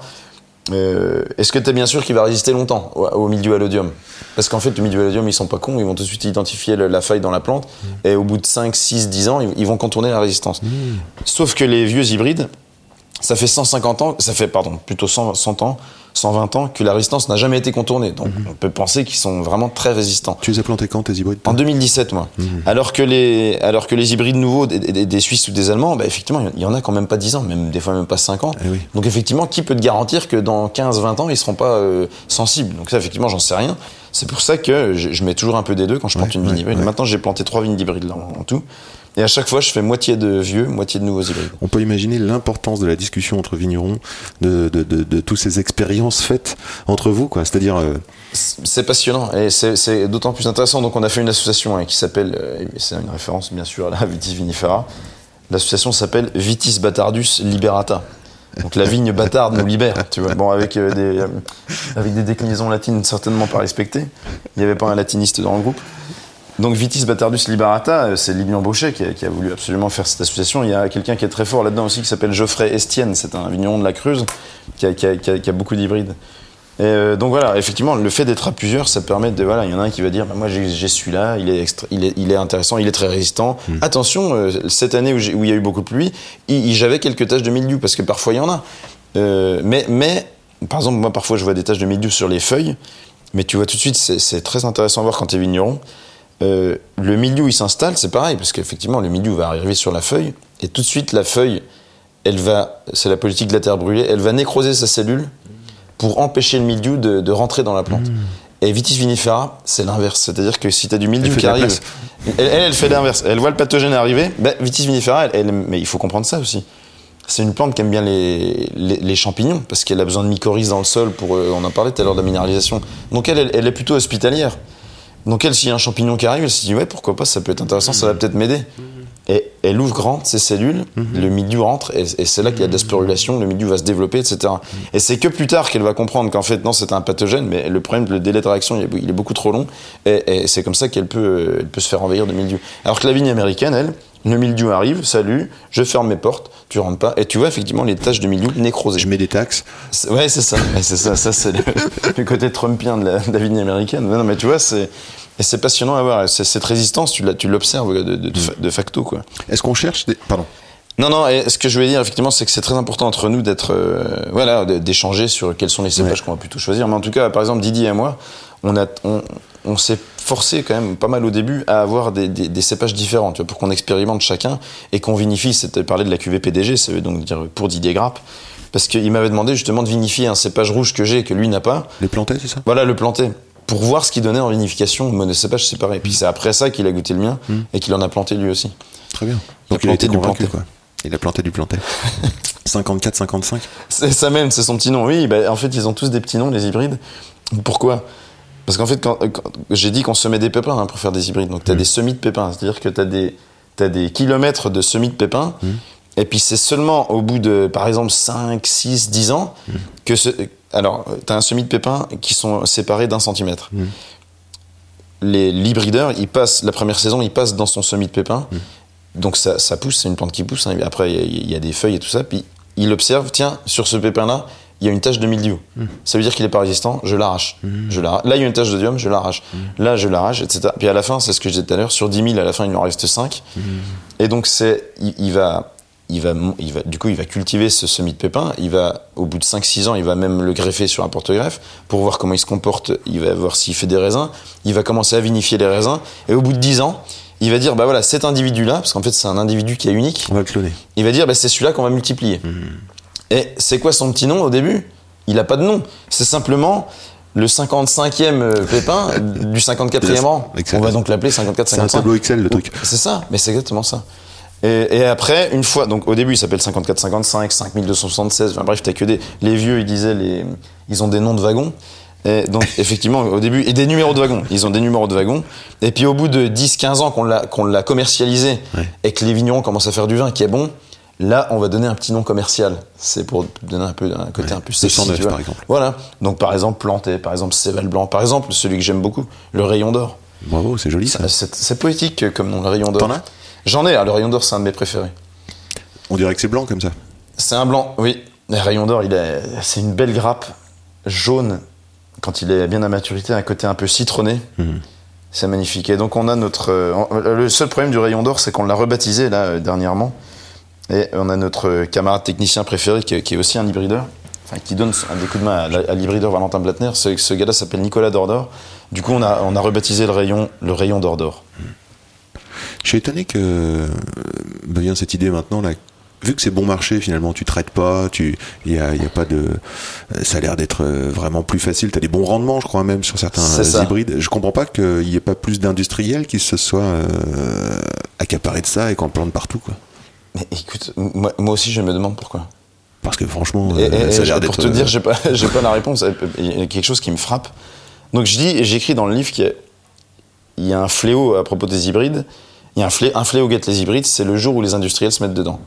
Euh, Est-ce que tu es bien sûr qu'il va résister longtemps au, au milieu allodium Parce qu'en fait, le milieu allodium, ils sont pas cons, ils vont tout de suite identifier le- la faille dans la plante, et au bout de 5, 6, 10 ans, ils, ils vont contourner la résistance. Sauf que les vieux hybrides, ça fait 150 ans, ça fait, pardon, plutôt 100, 100 ans, 120 ans que la résistance n'a jamais été contournée. Donc on peut penser qu'ils sont vraiment très résistants. Tu les as plantés quand tes hybrides En 2017, moi. Alors, que les, alors que les hybrides nouveaux des, des- des Suisses ou des Allemands, bah, effectivement, il y en a quand même pas 10 ans, même des fois même pas 5 ans. Eh oui. Donc effectivement, qui peut te garantir que dans 15-20 ans, ils seront pas euh, sensibles? Donc ça, effectivement, j'en sais rien. C'est pour ça que je, je mets toujours un peu des deux quand je plante Ouais, une vigne ouais, hybride. ouais. Maintenant, j'ai planté trois vignes hybrides là, en, en tout. Et à chaque fois, je fais moitié de vieux, moitié de nouveaux hybrides. On peut imaginer l'importance de la discussion entre vignerons, de, de, de, de toutes ces expériences faites entre vous, quoi. C'est-à-dire, euh, C'est passionnant et c'est- d'autant plus intéressant. Donc, on a fait une association hein, qui s'appelle, euh, c'est une référence bien sûr à la Vitis vinifera. L'association s'appelle Vitis Batardus Liberata. Donc, la vigne bâtarde nous libère, tu vois. Bon, avec, euh, des, avec des déclinaisons latines certainement pas respectées. Il n'y avait pas un latiniste dans le groupe. Donc Vitis Batardus Liberata, euh, c'est Libyan Baucher qui a, qui a voulu absolument faire cette association. Il y a quelqu'un qui est très fort là-dedans aussi qui s'appelle Geoffrey Estienne, c'est un vigneron de la Creuse qui a, qui a- qui beaucoup d'hybrides. Et euh, donc voilà, effectivement, le fait d'être à plusieurs, ça permet de. Voilà, il y en a un qui va dire bah, Moi j'ai celui-là, il, est extra- il, est, il est intéressant, il est très résistant. Attention, euh, cette année où, il y a eu beaucoup de pluie, j'avais quelques taches de mildiou, parce que parfois il y en a. Euh, mais, mais, par exemple, moi parfois je vois des taches de mildiou sur les feuilles, mais tu vois tout de suite, c'est c'est très intéressant à voir quand tu es vigneron. Euh, le mildiou il s'installe, c'est pareil, parce qu'effectivement le mildiou va arriver sur la feuille, et tout de suite la feuille, elle va, c'est la politique de la terre brûlée, elle va nécroser sa cellule pour empêcher le mildiou de, de rentrer dans la plante. Et Vitis vinifera, c'est l'inverse. C'est-à-dire que si tu as du mildiou qui arrive, elle, elle, elle fait l'inverse. Elle voit le pathogène arriver. Ben, Vitis vinifera, elle, elle- mais il faut comprendre ça aussi. C'est une plante qui aime bien les, les, les champignons, parce qu'elle a besoin de mycorhizes dans le sol, pour, euh, on en parlait tout à l'heure de la minéralisation. Donc elle, elle est plutôt hospitalière. Donc elle, s'il y a un champignon qui arrive, elle se dit, ouais, pourquoi pas, ça peut être intéressant, ça va peut-être m'aider. Et elle ouvre grand ses cellules, le mildiou rentre, et, et c'est là qu'il y a de la sporulation, le mildiou va se développer, etc. Et c'est que plus tard qu'elle va comprendre qu'en fait, non, c'est un pathogène, mais le problème, le délai de réaction, il est, beaucoup trop long, et, et c'est comme ça qu'elle peut, euh, elle peut se faire envahir de mildiou. Alors que la vigne américaine, elle, le mildiou arrive, salut, je ferme mes portes, tu rentres pas, et tu vois effectivement les taches de mildiou nécrosées. Je mets des taxes. Ouais, c'est ça. Ouais, c'est ça. Ça, c'est le, le côté trumpien de la, de la américaine. Non, mais tu vois, c'est et c'est passionnant à voir. Cette résistance, tu l'observes de, de- de fa- de facto, quoi. Est-ce qu'on cherche des... Pardon. Non, non. Et ce que je voulais dire, effectivement, c'est que c'est très important entre nous d'être, euh, voilà, d'échanger sur quels sont les cépages qu'on va plutôt choisir. Mais en tout cas, par exemple, Didier et moi, on a, on, on s'est forcé quand même pas mal au début à avoir des, des- des cépages différents, tu vois, pour qu'on expérimente chacun et qu'on vinifie. C'était parler de la cuvée PDG, ça veut donc dire pour Didier Grappe. Parce qu'il m'avait demandé justement de vinifier un cépage rouge que j'ai et que lui n'a pas. Les plantais, c'est ça? Voilà, le planter. Pour voir ce qu'il donnait en vinification, monocépage séparé. Puis c'est après ça qu'il a goûté le mien et qu'il en a planté lui aussi. Très bien. Il a Donc il a été planté du planté. quoi. Il a planté du planté. 54-55 C'est ça même, c'est son petit nom. Oui, bah, en fait, ils ont tous des petits noms, les hybrides. Pourquoi? Parce qu'en fait, quand, quand- j'ai dit qu'on semait des pépins hein, pour faire des hybrides. Donc, tu as des semis de pépins. C'est-à-dire que tu as des, t'as des kilomètres de semis de pépins. Et puis, c'est seulement au bout de, par exemple, 5, 6, 10 ans que ce. Alors, tu as un semis de pépins qui sont séparés d'un centimètre. Les l'hybrideur, il passe, la première saison, il passe dans son semis de pépins. Donc ça, ça pousse, c'est une plante qui pousse. hein. Après, il y, y a des feuilles et tout ça. Puis il observe, tiens, sur ce pépin-là, il y a une tache de mildiou. Ça veut dire qu'il n'est pas résistant, je l'arrache. Je l'arrache. Là, il y a une tache de dium, je l'arrache. Là, je l'arrache, etc. Puis à la fin, c'est ce que je disais tout à l'heure, sur 10 000, à la fin, il en reste 5. Et donc, c'est, il, il va, il va, il va, du coup, il va cultiver ce semis de pépins. Il va, au bout de 5-6 ans, il va même le greffer sur un porte-greffe pour voir comment il se comporte. Il va voir s'il fait des raisins. Il va commencer à vinifier les raisins. Et au bout de 10 ans, il va dire, bah voilà, cet individu-là, parce qu'en fait, c'est un individu qui est unique. On va le cloner. Il va dire, bah, c'est celui-là qu'on va multiplier. Et c'est quoi son petit nom au début? Il n'a pas de nom. C'est simplement le 55e euh, pépin du 54e rang. On va donc l'appeler 54 C'est un 55. tableau Excel, le truc. C'est ça, mais c'est exactement ça. Et, et après, une fois, donc au début, il s'appelle 54-55, 5276, enfin bref, t'as que des. Les vieux, ils disaient, les, ils ont des noms de wagons. Et donc, effectivement, au début, et des numéros de wagons. Ils ont des numéros de wagons. Et puis, au bout de 10-15 ans qu'on l'a, qu'on l'a commercialisé Ouais. et que les vignerons commencent à faire du vin qui est bon, là, on va donner un petit nom commercial. C'est pour donner un peu un côté un peu sexy, 209, tu vois. par exemple. Voilà. Donc, par exemple, Planté, par exemple, Céval Blanc, par exemple, celui que j'aime beaucoup, le Rayon d'Or. Bravo, c'est joli ça. C'est, poétique comme nom, le Rayon d'Or. T'en as? J'en ai, hein, le Rayon d'Or, c'est un de mes préférés. On dirait que c'est blanc comme ça. C'est un blanc, oui. Le Rayon d'Or, il est, c'est une belle grappe jaune quand il est bien à maturité, un côté un peu citronné. C'est magnifique. Et donc on a notre. euh, le seul problème du Rayon d'Or, c'est qu'on l'a rebaptisé là euh, dernièrement. Et on a notre camarade technicien préféré qui, est- qui est aussi un hybrideur, enfin qui donne un des coups de main à, l'hybrideur Valentin Blattner. Ce, ce gars-là s'appelle Nicolas Dordor. Du coup, on a, on a rebaptisé le rayon le Rayon d'Or d'Or. Je suis étonné que euh, vient cette idée maintenant là. Vu que c'est bon marché, finalement, tu traites pas, tu, il y a, y a pas de, euh, ça a l'air d'être euh, vraiment plus facile. T'as des bons rendements, je crois même sur certains hybrides. Je comprends pas qu'il y ait pas plus d'industriels qui se soient euh, accaparés de ça et qu'on plante partout, quoi. Mais écoute, moi, moi aussi je me demande pourquoi. Parce que franchement, Et, euh, et- ça a et l'air pour te dire, j'ai pas, j'ai pas la réponse. Il y a quelque chose qui me frappe. Donc je dis, j'écris dans le livre qu'il y a, il y a un fléau à propos des hybrides. Il y a un, flé, un fléau guette les hybrides, c'est le jour où les industriels se mettent dedans.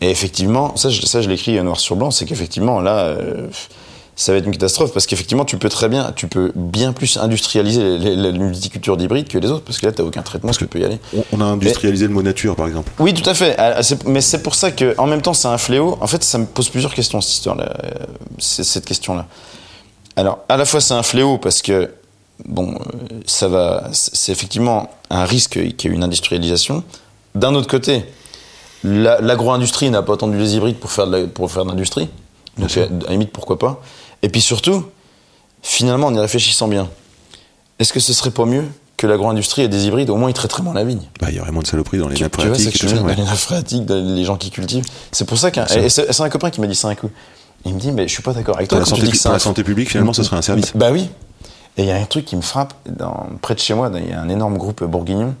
Et effectivement, ça, je, ça, je l'écris noir sur blanc, c'est qu'effectivement, là, euh, ça va être une catastrophe parce qu'effectivement, tu peux très bien, tu peux bien plus industrialiser la multiculture d'hybrides que les autres parce que là, t'as aucun traitement, tu peux y aller. On, a industrialisé le mot nature, par exemple. Oui, tout à fait. Ah, Mais c'est pour ça que, en même temps, c'est un fléau. En fait, ça me pose plusieurs questions cette histoire-là, euh, cette question-là. Alors, à la fois, c'est un fléau parce que, bon, euh, ça va, c'est effectivement un risque qu'il y ait une industrialisation. D'un autre côté, la- l'agro-industrie n'a pas attendu les hybrides pour faire de la- pour faire de l'industrie. Donc, sûr. à la limite, pourquoi pas. Et puis surtout, finalement, en y réfléchissant bien, est-ce que ce serait pas mieux que l'agro-industrie ait des hybrides Au moins, ils traiteraient moins la vigne? Bah, il y a vraiment de saloperies dans les Tu, nappes tu vois, c'est phréatiques dire, ouais. dans les nappes phréatiques, dans les gens qui cultivent. C'est pour ça qu'un. C'est un copain qui m'a dit ça un coup. Il me dit, mais je suis pas d'accord avec toi. la tu santé, la santé publique, finalement, ce serait un service. Bah oui. Et il y a un truc qui me frappe. Dans, près de chez moi, il y a un énorme groupe bourguignon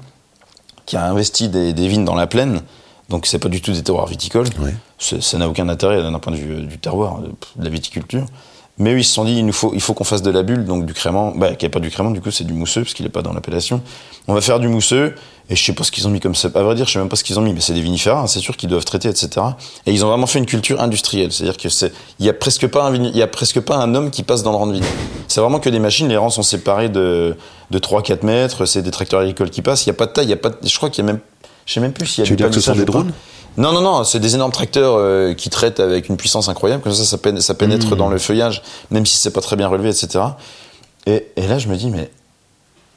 qui a investi des, des vignes dans la plaine. Donc c'est pas du tout des terroirs viticoles. Ouais. Ça n'a aucun intérêt d'un point de vue euh, du terroir, de, de la viticulture. Mais eux, ils se sont dit, il nous faut, il faut qu'on fasse de la bulle, donc du crément. Bah, qu'il n'y a pas du crément, du coup, c'est du mousseux, parce qu'il n'est pas dans l'appellation. On va faire du mousseux, et je sais pas ce qu'ils ont mis comme ça. À vrai dire, je sais même pas ce qu'ils ont mis, mais c'est des vinifères, hein, c'est sûr qu'ils doivent traiter, etc. Et ils ont vraiment fait une culture industrielle. C'est-à-dire que c'est, il y a presque pas un il y a presque pas un homme qui passe dans le rang de vide. C'est vraiment que des machines, les rangs sont séparés de, de 3-4 mètres, c'est des tracteurs agricoles qui passent, il y a pas de taille, il y a pas de- je crois qu'il y a même, je sais même plus s'il y a Tu veux dire que ce sont des pas. Non, non, non, c'est des énormes tracteurs euh, qui traitent avec une puissance incroyable, comme ça, ça, pén- ça pénètre Mmh. dans le feuillage, même si c'est pas très bien relevé, etc. Et, et là, je me dis, mais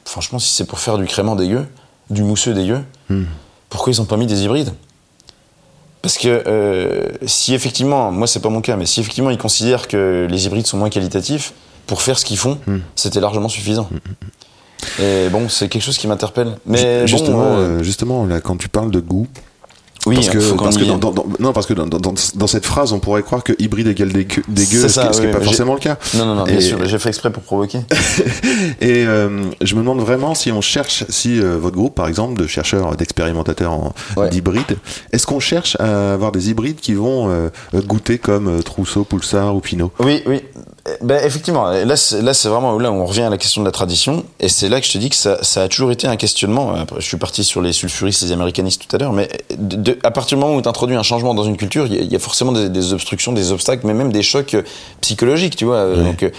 franchement, si c'est pour faire du crément dégueu, du mousseux dégueu, Mmh. pourquoi ils ont pas mis des hybrides? Parce que euh, si effectivement, moi c'est pas mon cas, mais si effectivement ils considèrent que les hybrides sont moins qualitatifs, pour faire ce qu'ils font, Mmh. c'était largement suffisant. Et bon, c'est quelque chose qui m'interpelle. Mais Ju- bon, justement, euh, euh, justement, là, quand tu parles de goût, oui, parce que, parce que dans, dans- dans- non, parce que dans, dans- dans- dans cette phrase, on pourrait croire que hybride égale dégueu, dégueu ce qui- oui, n'est pas forcément le cas. Non, non, non, bien sûr, j'ai fait exprès pour provoquer. Et euh, je me demande vraiment si on cherche, si euh, votre groupe, par exemple, de chercheurs, d'expérimentateurs en- Ouais. d'hybrides, est-ce qu'on cherche à avoir des hybrides qui vont euh, goûter comme euh, Trousseau, Poulsard ou Pinot? Oui, oui. Eh Ben, effectivement, là, c'est, là, c'est vraiment là où on revient à la question de la tradition. Et c'est là que je te dis que ça, ça a toujours été un questionnement. Après, je suis parti sur les sulfuristes, les américanistes tout à l'heure, mais de, de- à partir du moment où tu introduis un changement dans une culture, il y, a- il y a forcément des, des obstructions, des obstacles, mais même des chocs euh, psychologiques, tu vois. euh, Ouais. Donc, euh,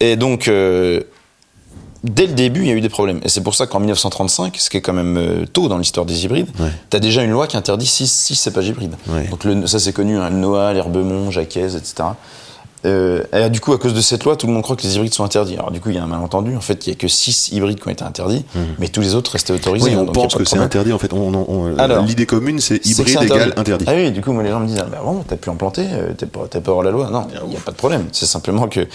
et donc, euh, dès le début, il y a eu des problèmes. Et c'est pour ça qu'en 1935, ce qui est quand même tôt dans l'histoire des hybrides, Ouais. tu as déjà une loi qui interdit 6 cépages hybrides. Ouais. Donc le- ça c'est connu, hein, le Noah, l'Herbemont, Jacquez, etc. Euh, et du coup, à cause de cette loi, tout le monde croit que les hybrides sont interdits. Alors du coup, il y a un malentendu. En fait, il y a que 6 hybrides qui ont été interdits, mais tous les autres restaient autorisés. Mhm. Oui, hein, on donc y a pense que c'est interdit. En fait, on, on- on- Alors, l'idée commune, c'est hybride égale interdit. Ah oui, du coup, moi les gens me disent, ah, bon, t'as pu en planter, euh, t'es pas, pas hors la loi. Non, il n'y a pas de problème. C'est simplement que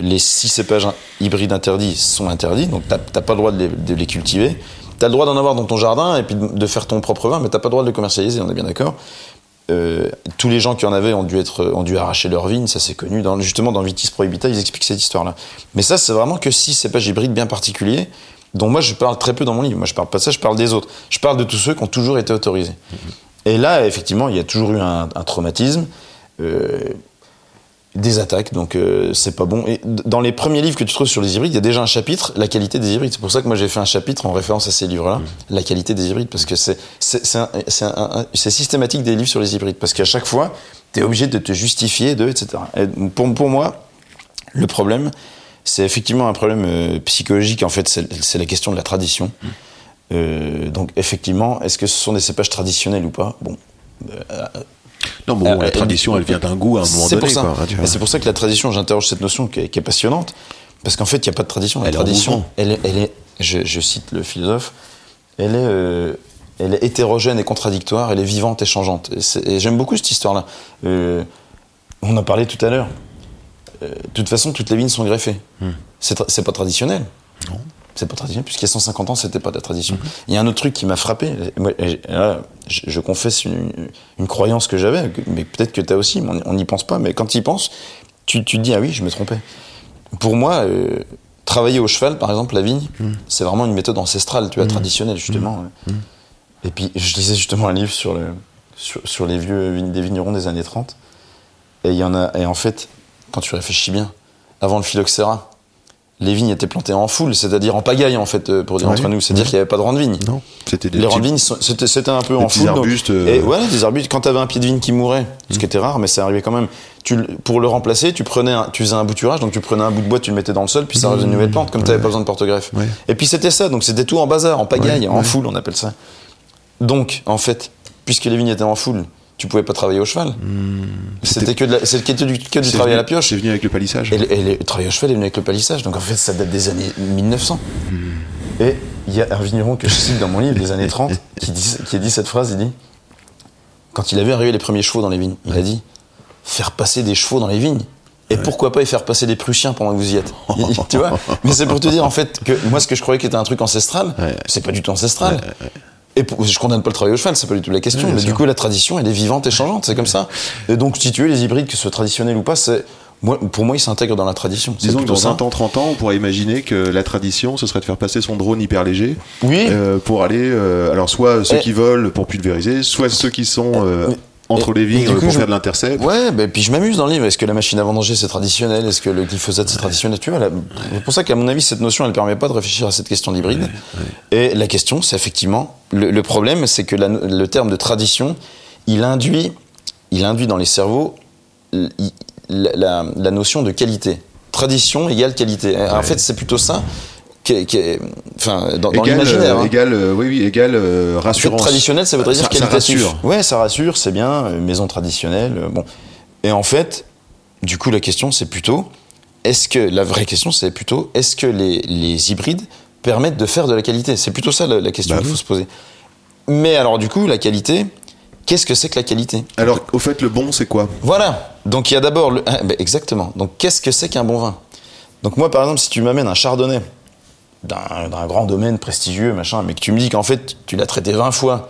les 6 cépages hybrides interdits sont interdits, donc t'as pas le droit de les, de les cultiver. T'as le droit d'en avoir dans ton jardin et puis de, de faire ton propre vin, mais t'as pas le droit de le commercialiser, on est bien d'accord. Euh, tous les gens qui en avaient ont dû, être, ont dû arracher leur vigne, ça c'est connu. Dans, justement, dans Vitis Prohibita, ils expliquent cette histoire-là. Mais ça, c'est vraiment que six cépages hybrides bien particuliers, dont moi je parle très peu dans mon livre. Moi je parle pas de ça, je parle des autres. Je parle de tous ceux qui ont toujours été autorisés. Et là, effectivement, il y a toujours eu un, un traumatisme. euh, des attaques, donc euh, c'est pas bon. Et dans les premiers livres que tu trouves sur les hybrides, il y a déjà un chapitre, la qualité des hybrides. C'est pour ça que moi j'ai fait un chapitre en référence à ces livres-là, la qualité des hybrides, parce que c'est systématique des livres sur les hybrides, parce qu'à chaque fois, tu es obligé de te justifier de, etc. Et pour, pour moi, le problème, c'est effectivement un problème euh, psychologique. En fait, c'est la question de la tradition. Euh, donc effectivement, est-ce que ce sont des cépages traditionnels ou pas? Bon, Non, bon, Euh, la euh, tradition, elle vient d'un goût à un moment c'est donné. c'est pour ça que la tradition, j'interroge cette notion qui est, qui est passionnante, parce qu'en fait, il n'y a pas de tradition. La Elle tradition, elle est, elle est je, je cite le philosophe, elle est, euh, elle est hétérogène et contradictoire, elle est vivante et changeante. Et, j'aime beaucoup cette histoire-là. Euh, on en parlait tout à l'heure. De toute façon, toutes les vignes sont greffées. Hmm. C'est pas traditionnel. Non. C'est pas traditionnel, puisqu'il y a 150 ans, c'était pas de la tradition. Il y a un autre truc qui m'a frappé. Moi, là, je, je confesse une, une croyance que j'avais, mais peut-être que tu as aussi, mais on n'y pense pas. Mais quand tu y penses, tu, tu te dis, ah oui, je me trompais. Pour moi, euh, travailler au cheval, par exemple, la vigne, c'est vraiment une méthode ancestrale, tu vois, traditionnelle, justement. Et puis, je lisais justement un livre sur, le, sur, sur les vieux des vignerons des années 30. Et il y en a, et en fait, quand tu réfléchis bien, avant le phylloxéra, les vignes étaient plantées en foule, c'est-à-dire en pagaille en fait, euh, pour dire Ouais, entre nous. C'est-à-dire ouais. qu'il n'y avait pas de rang de vigne. Non, c'était des Les rangs de vigne, c'était un peu Des en foule. donc- arbustes, euh. Mmh. Et ouais, des arbustes. Quand tu avais un pied de vigne qui mourait, ce qui était rare, mais ça arrivait quand même. Tu, pour le remplacer, tu prenais, un- tu faisais un bouturage, donc tu prenais un bout de bois, tu le mettais dans le sol, puis ça faisait une nouvelle plante, comme tu n'avais pas besoin de porte-greffe. Mmh. Et puis c'était ça, donc c'était tout en bazar, en pagaille, en foule, on appelle ça. Donc, en fait, puisque les vignes étaient en foule, tu pouvais pas travailler au cheval. C'était que, de la- que du, que du travail à la pioche. C'est venu avec le palissage. Et, et le travail au cheval est venu avec le palissage. Donc en fait, ça date des années 1900. Hmm. Et il y a un vigneron que je cite dans mon livre des années 30 qui, dit, qui a dit cette phrase, il dit, quand il a vu arriver les premiers chevaux dans les vignes, il a dit, faire passer des chevaux dans les vignes. Et pourquoi pas y faire passer des Prussiens pendant que vous y êtes? Tu vois? Mais c'est pour te dire en fait que moi ce que je croyais qui était un truc ancestral, Ouais. c'est pas du tout ancestral. Et pour- je condamne pas le travail au cheval, c'est pas du tout la question. Ouais, mais du coup, la tradition, elle est vivante et changeante, c'est comme ça. Et donc, si tu veux, les hybrides, que ce soit traditionnel ou pas, c'est, moi, pour moi, ils s'intègrent dans la tradition. Disons que dans ça. 20 ans, 30 ans, on pourrait imaginer que la tradition, ce serait de faire passer son drone hyper léger Oui. euh, pour aller, euh, alors soit ceux Et- qui volent pour pulvériser, soit ceux qui sont euh, mais- entre les vignes coup, pour je- faire de l'intercept. Ouais, ben puis je m'amuse dans le livre. Est-ce que la machine à vendanger c'est traditionnel? Est-ce que le glyphosate c'est traditionnel? Tu vois, c'est pour ça qu'à mon avis cette notion elle permet pas de réfléchir à cette question d'hybride. Et la question c'est effectivement le, le problème c'est que la le terme de tradition il induit il induit dans les cerveaux il- la, la- la notion de qualité. Tradition égale qualité. En fait c'est plutôt ça. Qui est- qui est- enfin, dans, l'imaginaire. euh, hein. égal, euh, oui, oui, égal euh, En fait, rassurance. traditionnel, ça veut dire Ça- ça qualitatif. rassure. Ouais, ça rassure, c'est bien, euh, maison traditionnelle, euh, bon. Et en fait, du coup, la question, c'est plutôt, est-ce que, la vraie question, c'est plutôt, est-ce que les, les hybrides permettent de faire de la qualité C'est plutôt ça la, la question Bah qu'il oui. faut se poser. Mais alors, du coup, la qualité, qu'est-ce que c'est que la qualité? Alors, au fait, le bon, c'est quoi? Voilà. Donc, il y a d'abord le. ah, ben, exactement. Donc, qu'est-ce que c'est qu'un bon vin? Donc, moi, par exemple, si tu m'amènes un chardonnay d'un d'un grand domaine prestigieux, machin, mais que tu me dis qu'en fait, tu l'as traité 20 fois,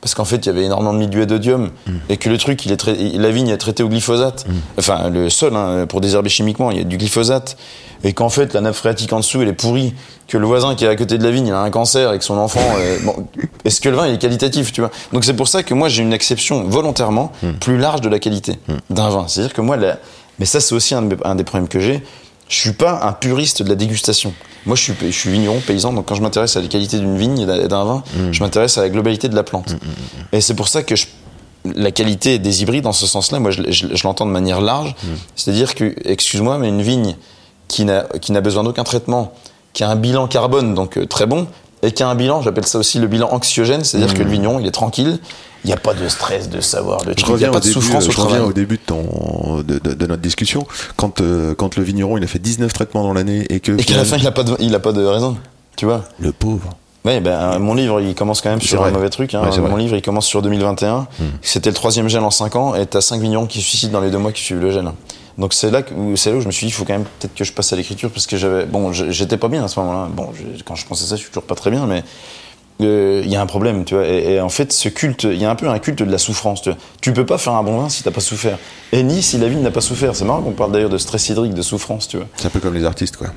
parce qu'en fait, il y avait énormément de mildiou et d'odium, et que le truc, il est la vigne est traitée au glyphosate, enfin, le sol, hein, pour désherber chimiquement, il y a du glyphosate, et qu'en fait, la nappe phréatique en dessous, elle est pourrie, que le voisin qui est à côté de la vigne, il a un cancer, et que son enfant, euh, bon, est-ce que le vin, il est qualitatif, tu vois? Donc, c'est pour ça que moi, j'ai une exception volontairement plus large de la qualité d'un vin. C'est-à-dire que moi, la- mais ça, c'est aussi un, de mes- un des problèmes que j'ai, je suis pas un puriste de la dégustation. Moi, je suis, je suis vigneron, paysan, donc quand je m'intéresse à la qualité d'une vigne et d'un- vin, je m'intéresse à la globalité de la plante. Et c'est pour ça que je- la qualité des hybrides, dans ce sens-là, moi, je, je- je l'entends de manière large. C'est-à-dire que, excuse-moi, mais une vigne qui n'a qui n'a besoin d'aucun traitement, qui a un bilan carbone, donc euh, très bon, et qui a un bilan, j'appelle ça aussi le bilan anxiogène, c'est-à-dire que le vigneron, il est tranquille, il n'y a pas de stress, de savoir, de truc, il n'y a au pas de début, souffrance au je reviens au début de, ton, de, de- de notre discussion. Quand, euh, quand le vigneron il a fait 19 traitements dans l'année et que. Et qu'à la fin, il n'a pas, de- il a pas de raison, tu vois Le pauvre. Oui, ben, mon livre, il commence quand même sur vrai. un mauvais truc. Hein. Ouais, mon vrai. Hmm. livre, il commence sur 2021. C'était le troisième gel en 5 ans, et t'as 5 vignerons qui se suicident dans les deux mois qui suivent le gel. Donc c'est là, que- là où je me suis dit, il faut quand même peut-être que je passe à l'écriture, parce que j'avais... Bon, j'étais pas bien à ce moment-là. Bon, quand je pense à ça, je suis toujours pas très bien, mais euh, il y a un problème, tu vois. Et, et en fait, ce culte, il y a un peu un culte de la souffrance, tu vois. Tu peux pas faire un bon vin si t'as pas souffert. Et ni si la vigne n'a pas souffert. C'est marrant qu'on parle d'ailleurs de stress hydrique, de souffrance, tu vois. C'est un peu comme les artistes, quoi.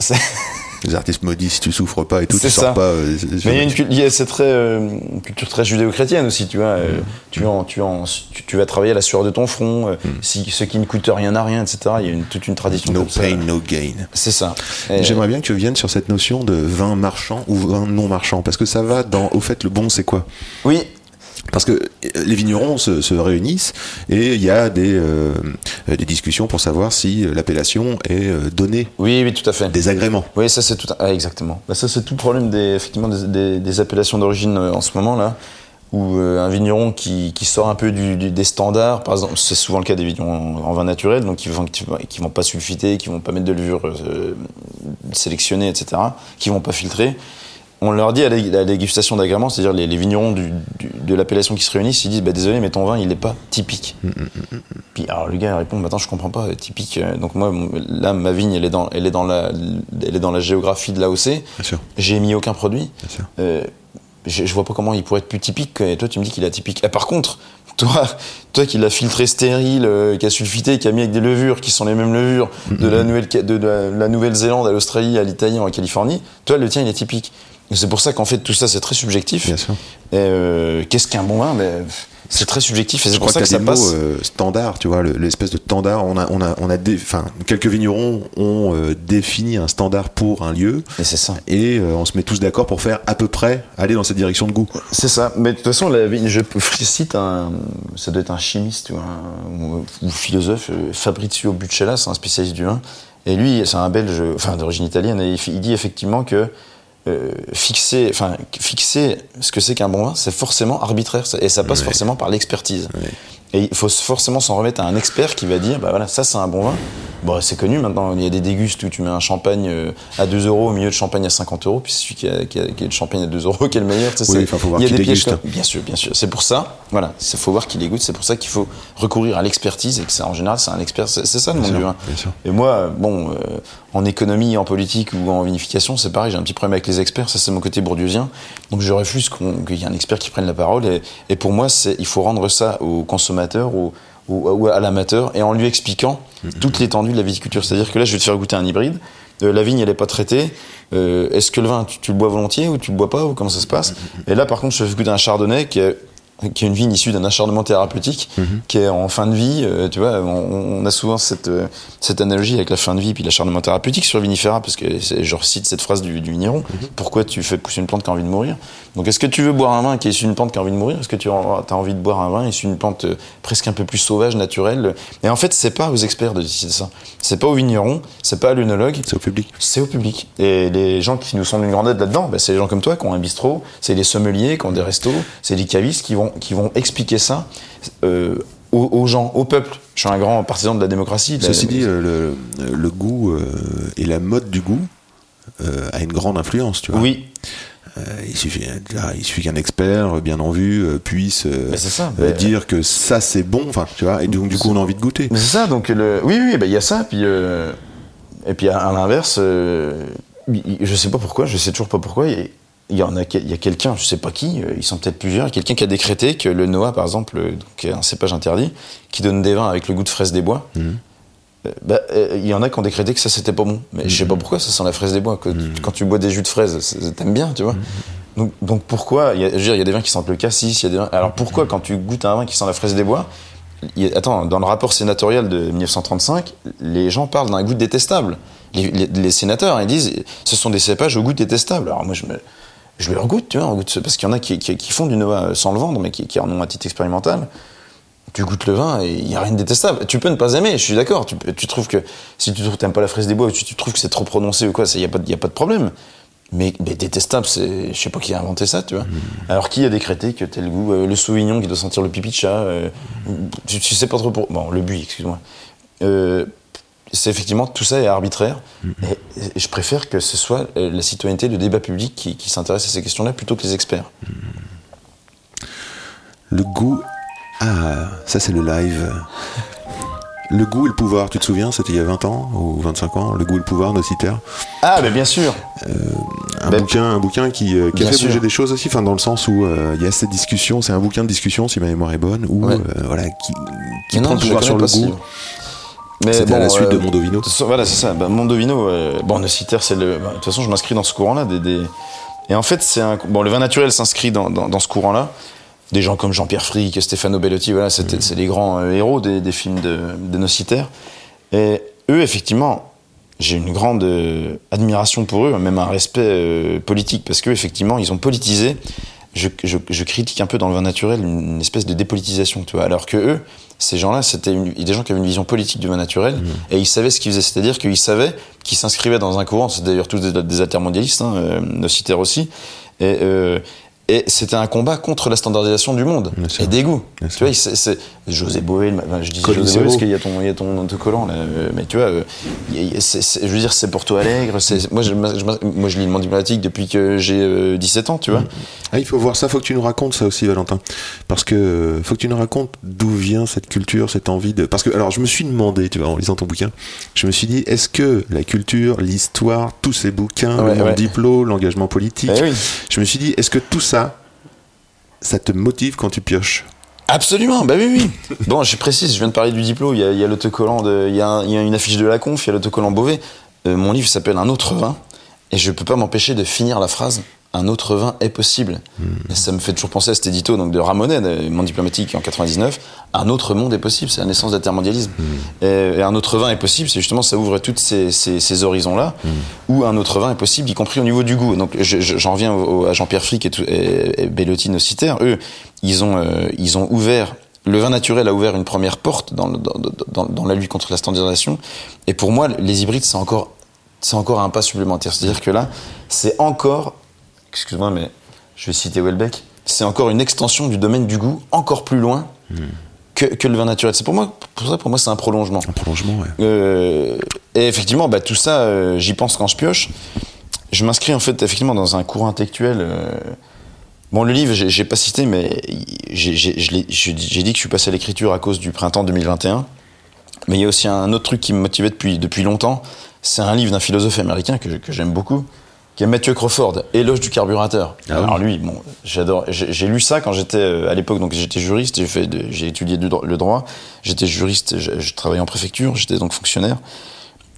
Les artistes maudits, si tu souffres pas et tout, tu sors ça. pas. euh, Mais il y a une, y a- très, euh, une culture très judéo-chrétienne aussi, tu vois. euh, tu, en, tu, en, tu, tu vas travailler à la sueur de ton front, euh, si, ce qui ne coûte rien n'a rien, etc. Il y a une, toute une tradition No comme ça. pain, no gain. C'est ça. J'aimerais bien que tu viennes sur cette notion de vin marchand ou vin non marchand, parce que ça va dans, au fait, le bon, c'est quoi? Oui, Parce que euh, les vignerons se, se réunissent et il y a des, euh, des discussions pour savoir si euh, l'appellation est donnée, oui, oui, tout à fait. des agréments. Oui, ça c'est tout. Ah, exactement. Bah, ça c'est tout le problème des, effectivement, des, des- des appellations d'origine euh, en ce moment là, où euh, un vigneron qui, qui sort un peu du, du- des standards, par exemple, c'est souvent le cas des vignerons en, en vin naturel, donc qui vont, qui, vont- pas sulfiter, qui vont pas mettre de levure sélectionnée, etc., qui vont pas filtrer. On leur dit à la, dégustation d'agrément, c'est-à-dire les, les vignerons du- du- de l'appellation qui se réunissent, ils disent bah, désolé, mais ton vin il n'est pas typique. Puis alors le gars il répond bah, attends je comprends pas euh, typique. euh, Donc moi là ma vigne elle est dans elle est dans la elle est dans la géographie de l'AOC. J'ai mis aucun produit. bien sûr. Euh, je, je vois pas comment il pourrait être plus typique. Et toi tu me dis qu'il est atypique. Et par contre toi toi qui l'as filtré stérile, euh, qui a sulfité, qui a mis avec des levures qui sont les mêmes levures de la nouvelle de la, la Nouvelle-Zélande à l'Australie à l'Italie en Californie. Toi le tien il est typique. C'est pour ça qu'en fait tout ça c'est très subjectif. Bien sûr. Euh, Qu'est-ce qu'un bon vin? Ben, c'est très subjectif et c'est pour ça que ça passe. euh, standards, tu vois, le- l'espèce de standard. On a, on a, on a des, quelques vignerons ont euh, défini un standard pour un lieu Et c'est ça. et on se met tous d'accord pour faire à peu près aller dans cette direction de goût. C'est ça. Mais de toute façon, la vigne, je cite un, ça doit être un chimiste ou un ou, ou philosophe, Fabrizio Buccella, c'est un spécialiste du vin. Et lui, c'est un Belge, enfin d'origine italienne, et il dit effectivement que euh, fixer, enfin fixer ce que c'est qu'un bon vin, c'est forcément arbitraire, et ça passe Ouais. forcément par l'expertise. Ouais. Et il faut forcément s'en remettre à un expert qui va dire, bah voilà, ça c'est un bon vin. Bon, c'est connu maintenant, il y a des dégustes où tu mets un champagne euh, à 2 euros au milieu de champagne à 50 euros, puis c'est celui qui a, qui a- qui a le champagne à 2 euros qui est le meilleur. tu sais, Oui, c'est- faut voir il y a des pièges déguste. comme- Bien sûr, bien sûr. C'est pour ça, voilà, il faut voir qui les goûte, c'est pour ça qu'il faut recourir à l'expertise et que ça, en général, c'est un expert, c'est c'est ça le monde du vin. Et moi, bon, euh, en économie, en politique ou en vinification, c'est pareil, j'ai un petit problème avec les experts, ça c'est mon côté bourdieusien. Donc je refuse qu'il y ait un expert qui prenne la parole. Et, et pour moi, il faut rendre ça au consommateur, ou, ou à l'amateur, et en lui expliquant toute l'étendue de la viticulture. C'est-à-dire que là, je vais te faire goûter un hybride. Euh, la vigne, elle n'est pas traitée. Euh, Est-ce que le vin, tu, tu le bois volontiers ou tu le bois pas ou comment ça se passe? Et là, par contre, je fais goûter un chardonnay qui est qui est une vigne issue d'un acharnement thérapeutique, qui est en fin de vie. euh, tu vois, on, on a souvent cette, euh, cette analogie avec la fin de vie puis l'acharnement thérapeutique sur vinifera, parce que je recite cette phrase du, du vigneron. Pourquoi tu fais pousser une plante qui a envie de mourir? Donc, est-ce que tu veux boire un vin qui est issu d'une plante qui a envie de mourir? Est-ce que tu as envie de boire un vin issu d'une plante euh, presque un peu plus sauvage, naturelle? Et en fait, c'est pas aux experts de décider ça. C'est pas aux vignerons, c'est pas à l'œnologue, C'est au public. c'est au public. Et les gens qui nous sont d'une grande aide là-dedans, bah, c'est les gens comme toi qui ont un bistrot, c'est les sommeliers qui ont des restos, c'est les cavistes qui vont, qui vont expliquer ça euh, aux, aux gens, au peuple. Je suis un grand partisan de la démocratie. de la- Ceci dit, euh, le, le goût euh, et la mode du goût euh, a une grande influence, tu vois. oui, il suffit, là, il suffit qu'un expert bien en vue puisse ça, dire que ça c'est bon, enfin, tu vois, et donc du coup on a envie de goûter. c'est ça. Donc le, oui, oui, bah, il y a ça. Puis et puis à, à l'inverse, je sais pas pourquoi, je sais toujours pas pourquoi. Il y en a, il y a quelqu'un, je sais pas qui, euh, ils sont peut-être plusieurs, quelqu'un qui a décrété que le Noah, par exemple, euh, donc, qui est un cépage interdit, qui donne des vins avec le goût de fraise des bois. Euh, bah, euh, il y en a qui ont décrété que ça c'était pas bon. Mais je sais pas pourquoi, ça sent la fraise des bois. Que tu- Quand tu bois des jus de fraise, t'aimes bien, tu vois. Donc, donc pourquoi il y, a, je veux dire, il y a des vins qui sentent le cassis, il y a des vins- Alors pourquoi quand tu goûtes un vin qui sent la fraise des bois, il y a- attends, dans le rapport sénatorial de 1935, les gens parlent d'un goût détestable. Les, les- les sénateurs, ils disent, ce sont des cépages au goût détestable. Alors moi, je me, je le regoute, tu vois, de- parce qu'il y en a qui, qui- qui font du Nova sans le vendre, mais qui, qui en ont à titre expérimental tu goûtes le vin et il n'y a rien de détestable. Tu peux ne pas aimer, je suis d'accord. Tu, trouves que si tu n'aimes pas la fraise des bois ou tu, tu trouves que c'est trop prononcé ou quoi, il n'y a, pas de- y a pas de problème. Mais, mais détestable, c'est, je sais pas qui a inventé ça, tu vois. Alors qui a décrété que tel goût, euh, le sauvignon qui doit sentir le pipi de chat, euh, tu, tu sais pas trop pour. Bon, le buis, excuse-moi. Euh, c'est effectivement tout ça est arbitraire et, et je préfère que ce soit euh, la citoyenneté, le débat public qui, qui s'intéresse à ces questions-là plutôt que les experts. Le goût, ah, ça c'est le live. Le goût et le pouvoir, tu te souviens, c'était il y a 20 ans ou 25 ans, Le goût et le pouvoir de Citer. Ah, mais bien sûr. Un Ben, bouquin, un bouquin qui, euh, qui a fait sûr. bouger des choses aussi, enfin dans le sens où euh, il y a cette discussion, c'est un bouquin de discussion si ma mémoire est bonne, où Ouais. euh, voilà, qui, qui prend le pouvoir sur le goût. C'était à la bon, suite de euh, Mondovino. de Voilà, c'est ça. Bah, Mondovino, euh, bon, c'est le. bah, de toute façon, je m'inscris dans ce courant-là. Des, des- Et en fait, c'est un. Bon, le vin naturel s'inscrit dans, dans, dans ce courant-là. Des gens comme Jean-Pierre Frick, Stefano Bellotti, voilà, c'était- c'est les grands euh, héros des, des films de, de Nociter. Et eux, effectivement, j'ai une grande euh, admiration pour eux, même un respect politique, parce qu'eux, effectivement, ils ont politisé. Je, je- je critique un peu dans le vin naturel une, espèce de dépolitisation, tu vois. Alors que eux, ces gens-là, c'était des gens qui avaient une vision politique du vin naturel et ils savaient ce qu'ils faisaient. C'est-à-dire qu'ils savaient qu'ils s'inscrivaient dans un courant. C'est d'ailleurs tous des, des altermondialistes, hein, euh, Nociter aussi. Et, euh, et c'était un combat contre la standardisation du monde Bien sûr. et des goûts. Bien Tu sûr. vois, c'est, José le- enfin, je dis José Bové parce qu'il y a ton, il y a ton autocollant là. euh, Mais tu vois, euh, a- je veux dire, c'est Porto Alegre. Moi, je, je- moi, je lis le monde diplomatique depuis que j'ai euh, 17 ans, tu vois. Ah, il faut voir ça, faut que tu nous racontes ça aussi, Valentin. Parce que faut que tu nous racontes d'où vient cette culture, cette envie de. Parce que, alors, je me suis demandé, tu vois, en lisant ton bouquin, je me suis dit, est-ce que la culture, l'histoire, tous ces bouquins, Ouais, le ouais. diplôme, l'engagement politique, Eh oui. je me suis dit, est-ce que tout ça, ça te motive quand tu pioches? Absolument, bah oui, oui. bon, je précise, je viens de parler du diplôme, il y a, il y a l'autocollant, de- il y, a un- il y a une affiche de la conf, il y a l'autocollant Beauvais. Euh, mon livre s'appelle Un autre vin, et je peux pas m'empêcher de finir la phrase un autre vin est possible. Et ça me fait toujours penser à cet édito donc de Ramonet, de Monde diplomatique en 99. Un autre monde est possible, c'est la naissance d'intermondialisme. Et, et un autre vin est possible, c'est justement ça ouvre tous ces, ces- ces horizons-là, où un autre vin est possible, y compris au niveau du goût. Donc je- je- j'en reviens au- au- à Jean-Pierre Frick et, tout- et, et Bellotti nos citaires. Eux, ils ont, euh, ils ont ouvert le vin naturel a ouvert une première porte dans, le- dans, dans- dans la lutte contre la standardisation. Et pour moi, les hybrides, c'est encore, c'est encore un pas supplémentaire. C'est-à-dire que là, c'est encore, excuse-moi, mais je vais citer Welbeck, c'est encore une extension du domaine du goût, encore plus loin que, que le vin naturel. C'est pour moi, pour ça, pour moi, c'est un prolongement. Un prolongement, ouais. Euh, et effectivement, bah, tout ça, euh, j'y pense quand je pioche. Je m'inscris en fait effectivement dans un courant intellectuel. euh, Bon, le livre, j'ai pas cité, mais j'ai dit que je suis passé à l'écriture à cause du printemps 2021. Mais il y a aussi un autre truc qui me motivait depuis, depuis longtemps. C'est un livre d'un philosophe américain que, que j'aime beaucoup, qui est Matthew Crawford, Éloge du carburateur. Ah Alors lui, bon, j'adore. J'ai lu ça quand j'étais euh, à l'époque, donc j'étais juriste, j'ai fait, de- j'ai étudié le droit, j'étais juriste, je, je travaillais en préfecture, j'étais donc fonctionnaire.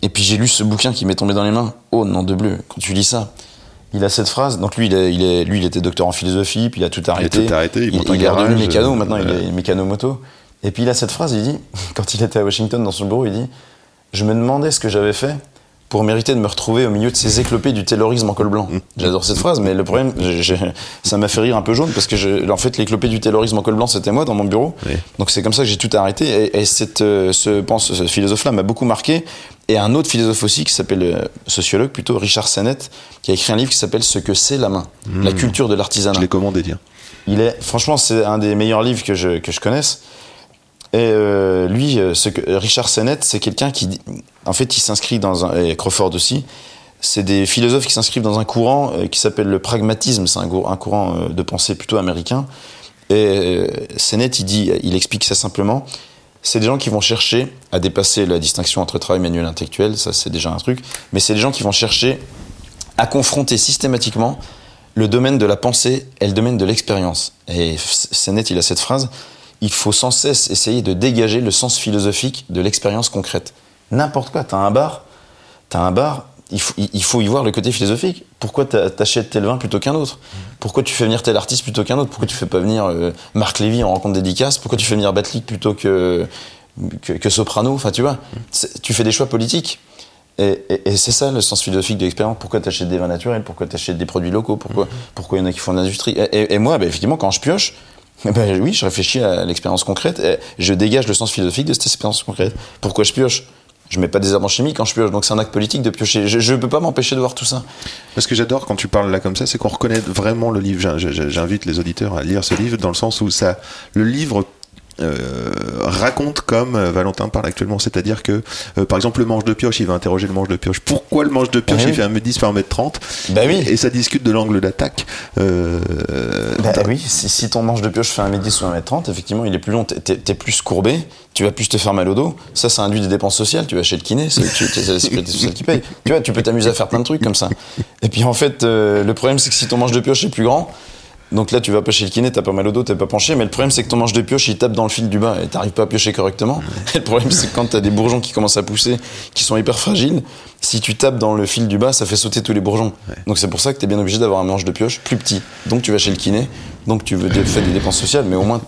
Et puis j'ai lu ce bouquin qui m'est tombé dans les mains. Oh nom de bleu, quand tu lis ça, il a cette phrase. Donc lui, il, est, il est, lui, il était docteur en philosophie, puis il a tout arrêté. tout arrêté, il un il est redevenu garage, mécano, euh, maintenant il est mécano-moto. Et puis il a cette phrase, il dit, quand il était à Washington dans son bureau, il dit Je me demandais ce que j'avais fait pour mériter de me retrouver au milieu de ces éclopés du taylorisme en col blanc. J'adore cette phrase, mais le problème, ça m'a fait rire un peu jaune parce que je- en fait, l'éclopé du taylorisme en col blanc, c'était moi dans mon bureau. Oui. Donc c'est comme ça que j'ai tout arrêté. Et, et cette, euh, ce, pense, ce philosophe-là m'a beaucoup marqué. Et un autre philosophe aussi qui s'appelle euh, sociologue plutôt Richard Sennett, qui a écrit un livre qui s'appelle Ce que c'est la main, la culture de Je l'artisanat. l'ai commandé, tiens. Il est, franchement, c'est un des meilleurs livres que je, que je connaisse. Et euh, lui, euh, Richard Sennett, c'est quelqu'un qui, en fait, il s'inscrit dans un, et Crawford aussi, c'est des philosophes qui s'inscrivent dans un courant euh, qui s'appelle le pragmatisme, c'est un, un courant de pensée plutôt américain. Et Sennett, il dit, il explique ça simplement. C'est des gens qui vont chercher à dépasser la distinction entre travail manuel et intellectuel, ça c'est déjà un truc, mais c'est des gens qui vont chercher à confronter systématiquement le domaine de la pensée et le domaine de l'expérience. Et Sennett, il a cette phrase il faut sans cesse essayer de dégager le sens philosophique de l'expérience concrète. N'importe quoi, t'as un bar, t'as un bar, il faut, il faut y voir le côté philosophique. Pourquoi t'a- t'achètes tel vin plutôt qu'un autre? Pourquoi tu fais venir tel artiste plutôt qu'un autre? Pourquoi tu fais pas venir euh, Marc Lévy en rencontre dédicace Pourquoi tu fais venir Batlik plutôt que, que, que Soprano? Enfin, tu vois, c'est- tu fais des choix politiques. Et, et- et c'est ça le sens philosophique de l'expérience. Pourquoi tu achètes des vins naturels? Pourquoi tu achètes des produits locaux? Pourquoi pourquoi il y en a qui font de l'industrie? Et, moi, bah, effectivement, quand je pioche, ben, oui, je réfléchis à l'expérience concrète et je dégage le sens philosophique de cette expérience concrète. Pourquoi je pioche? Je mets pas des herbes chimiques quand je pioche, donc c'est un acte politique de piocher. Je ne peux pas m'empêcher de voir tout ça. Ce que j'adore quand tu parles là comme ça, c'est qu'on reconnaît vraiment le livre. J'in- j'in- J'invite les auditeurs à lire ce livre dans le sens où ça, le livre raconte comme euh, Valentin parle actuellement, c'est-à-dire que, euh, par exemple, le manche de pioche, il va interroger le manche de pioche. Pourquoi le manche de pioche Ah il fait 1m10 par 1m30 Bah oui. Et ça discute de l'angle d'attaque. Euh, Bah oui, si, si ton manche de pioche fait 1m10 ou 1m30, effectivement, il est plus long, t'es- plus courbé, tu vas plus te faire mal au dos. Ça, ça induit des dépenses sociales. Tu vas chez le kiné, c'est la sécurité sociale qui paye. Tu vois, tu peux t'amuser à faire plein de trucs comme ça. Et puis en fait, euh, le problème, c'est que si ton manche de pioche est plus grand, donc là, tu vas pas chez le kiné, t'as pas mal au dos, t'es pas penché, mais le problème, c'est que ton manche de pioche, il tape dans le fil du bas et t'arrives pas à piocher correctement. Et le problème, c'est que quand t'as des bourgeons qui commencent à pousser, qui sont hyper fragiles, si tu tapes dans le fil du bas, ça fait sauter tous les bourgeons. Donc c'est pour ça que t'es bien obligé d'avoir un manche de pioche plus petit. Donc tu vas chez le kiné, donc tu veux faire des dépenses sociales, mais au moins,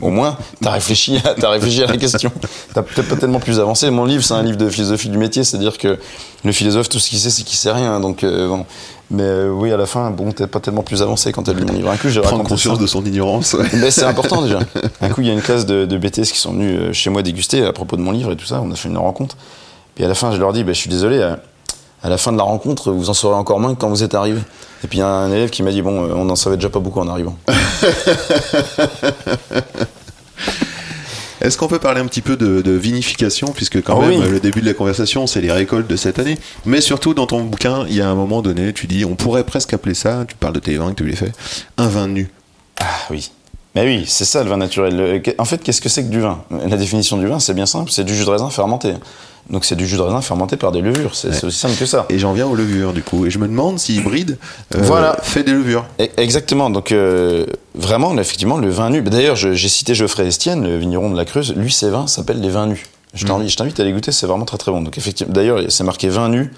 au moins, t'as réfléchi, à- t'as réfléchi à la question. T'as peut-être pas tellement plus avancé. Mon livre, c'est un livre de philosophie du métier, c'est-à-dire que le philosophe, tout ce qu'il sait, c'est qu'il sait rien. Donc euh, bon. Mais euh, oui, à la fin, bon, t'es pas tellement plus avancé quand t'as lu mon livre. Un coup, j'ai prendre conscience ça. de son ignorance. ouais. Ben, c'est important déjà. Un coup, il y a une classe de, de BTS qui sont venus euh, chez moi déguster à propos de mon livre et tout ça. On a fait une rencontre. Puis à la fin, je leur dis, ben, je suis désolé, à, à la fin de la rencontre, vous en saurez encore moins que quand vous êtes arrivés. Et puis il y a un élève qui m'a dit, bon, euh, on n'en savait déjà pas beaucoup en arrivant. Est-ce qu'on peut parler un petit peu de, de vinification, puisque quand Ah même oui. le début de la conversation, c'est les récoltes de cette année. Mais surtout dans ton bouquin, il y a un moment donné, tu dis, on pourrait presque appeler ça, tu parles de tes vins que tu les fais, un vin nu. Ah oui. Mais oui, c'est ça le vin naturel. Le- En fait, qu'est-ce que c'est que du vin? La définition du vin, c'est bien simple, c'est du jus de raisin fermenté. Donc c'est du jus de raisin fermenté par des levures, c'est aussi simple que ça. Et j'en viens aux levures, du coup. Et je me demande si Hybride euh, Voilà. fait des levures. Exactement. Donc euh, vraiment, effectivement, le vin nu. bah, D'ailleurs, j'ai cité Geoffrey Estienne, le vigneron de la Creuse. Lui, ses vins s'appellent les vins nus. Je t'invite, je t'invite à les goûter, c'est vraiment très très bon. Donc effectivement, d'ailleurs, c'est marqué vin nu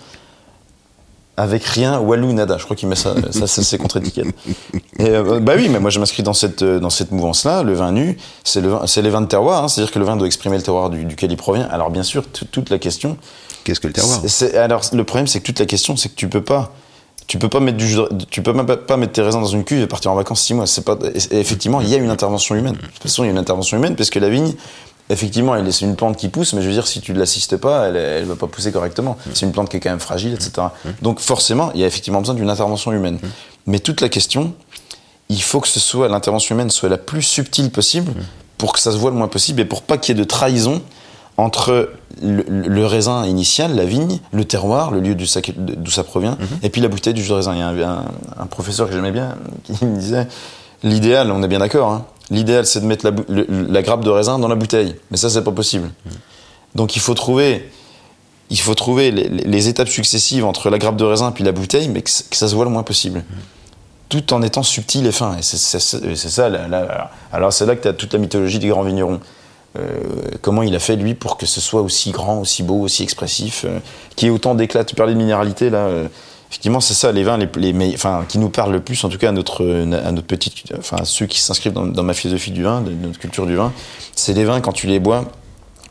avec rien, Walou nada. Je crois qu'il met ça, ça, ça, c'est contre-étiquette. Et, euh, bah oui, mais moi je m'inscris dans cette, euh, dans cette mouvance-là. Le vin nu, c'est le vin, c'est les vins de terroir. hein. C'est-à-dire que le vin doit exprimer le terroir du- duquel il provient. Alors bien sûr, toute la question. Qu'est-ce que le terroir? alors le problème, c'est que toute la question, c'est que tu peux pas. Tu peux pas mettre du tu peux même pas, mettre tes raisins dans une cuve et partir en vacances six mois. C'est pas. et effectivement, il y a une intervention humaine. De toute façon, il y a une intervention humaine parce que la vigne, effectivement, c'est une plante qui pousse, mais je veux dire, si tu ne l'assistes pas, elle, elle va pas pousser correctement. C'est une plante qui est quand même fragile, etc. Donc forcément, il y a effectivement besoin d'une intervention humaine. Mais toute la question, il faut que ce soit l'intervention humaine soit la plus subtile possible pour que ça se voit le moins possible et pour pas qu'il y ait de trahison entre le, le raisin initial, la vigne, le terroir, le lieu d'où ça, provient, et puis la bouteille du jus de raisin. Il y a un, un- un professeur que j'aimais bien qui me disait l'idéal, on est bien d'accord, hein, l'idéal c'est de mettre la, bou- le- la grappe de raisin dans la bouteille, mais ça c'est pas possible. Donc il faut trouver, il faut trouver les, les étapes successives entre la grappe de raisin puis la bouteille, mais que, ça se voit le moins possible tout en étant subtil et fin. Et c'est ça. la- alors c'est là que tu as toute la mythologie des grands vignerons. Euh, comment il a fait lui pour que ce soit aussi grand, aussi beau, aussi expressif, euh, qui ait autant d'éclat. Tu parlais de minéralité là. euh, effectivement, c'est ça les vins les, les enfin qui nous parlent le plus, en tout cas à notre notre petite, enfin ceux qui s'inscrivent dans, ma philosophie du vin, de notre culture du vin. C'est les vins quand tu les bois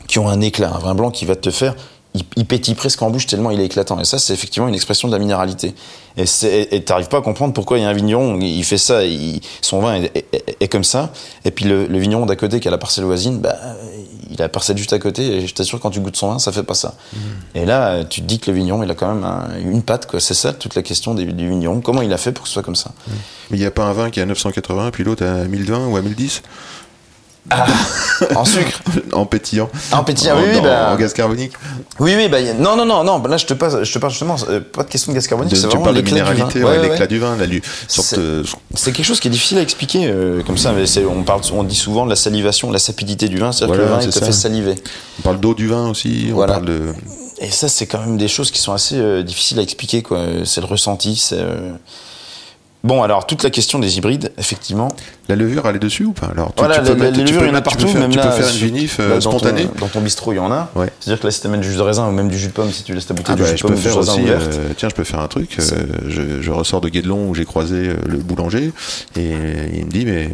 qui ont un éclat, un vin blanc qui va te faire il, il pétille presque en bouche tellement il est éclatant. Et ça, c'est effectivement une expression de la minéralité. Et t'arrives pas à comprendre pourquoi il y a un vigneron, il fait ça, il- son vin est, est- est comme ça. Et puis le, le vigneron d'à côté qui a la parcelle voisine, bah, il a la parcelle juste à côté. Et je t'assure, quand tu goûtes son vin, ça fait pas ça. Et là, tu te dis que le vigneron, il a quand même un- une patte. C'est ça toute la question du, du vigneron. Comment il a fait pour que ce soit comme ça? Mais il n'y a pas un vin qui est à 980, puis l'autre à 1020 ou à 1010 En sucre En pétillant. En pétillant, en, oui, oui, bah- en gaz carbonique. Oui, oui, bah, non, non, non, non. Là, je te, passe, je te parle justement, euh, pas de question de gaz carbonique, De- c'est tu vraiment parles de l'éclat du vin. Ouais, ouais, l'éclat ouais. du vin, la sorte C'est- de- C'est quelque chose qui est difficile à expliquer euh, comme ça. Mais on, parle, on dit souvent de la salivation, la sapidité du vin, c'est-à-dire que le vin, il te ça. fait saliver. On parle d'eau du vin aussi, Voilà. on parle de. Et ça, c'est quand même des choses qui sont assez euh, difficiles à expliquer. quoi. C'est le ressenti. c'est, euh, Bon, alors, toute la question des hybrides, effectivement. La levure, elle est dessus ou pas? Alors, tu, voilà, tu peux mettre- levures, peux il y en a mettre- tu peux partout. faire- même tu là, peux faire une vinif euh, là, dans ton- spontanée Dans ton bistrot, il y en a. Ouais. C'est-à-dire que là, si tu mets du jus de raisin ou même du jus de pomme, si tu laisses ta bouteille Ah de bah, jus de pomme, peux du jus de faire raisin aussi. ouverte. euh, tiens, je peux faire un truc. euh, je, je ressors de Guédelon où j'ai croisé le boulanger et il me dit mais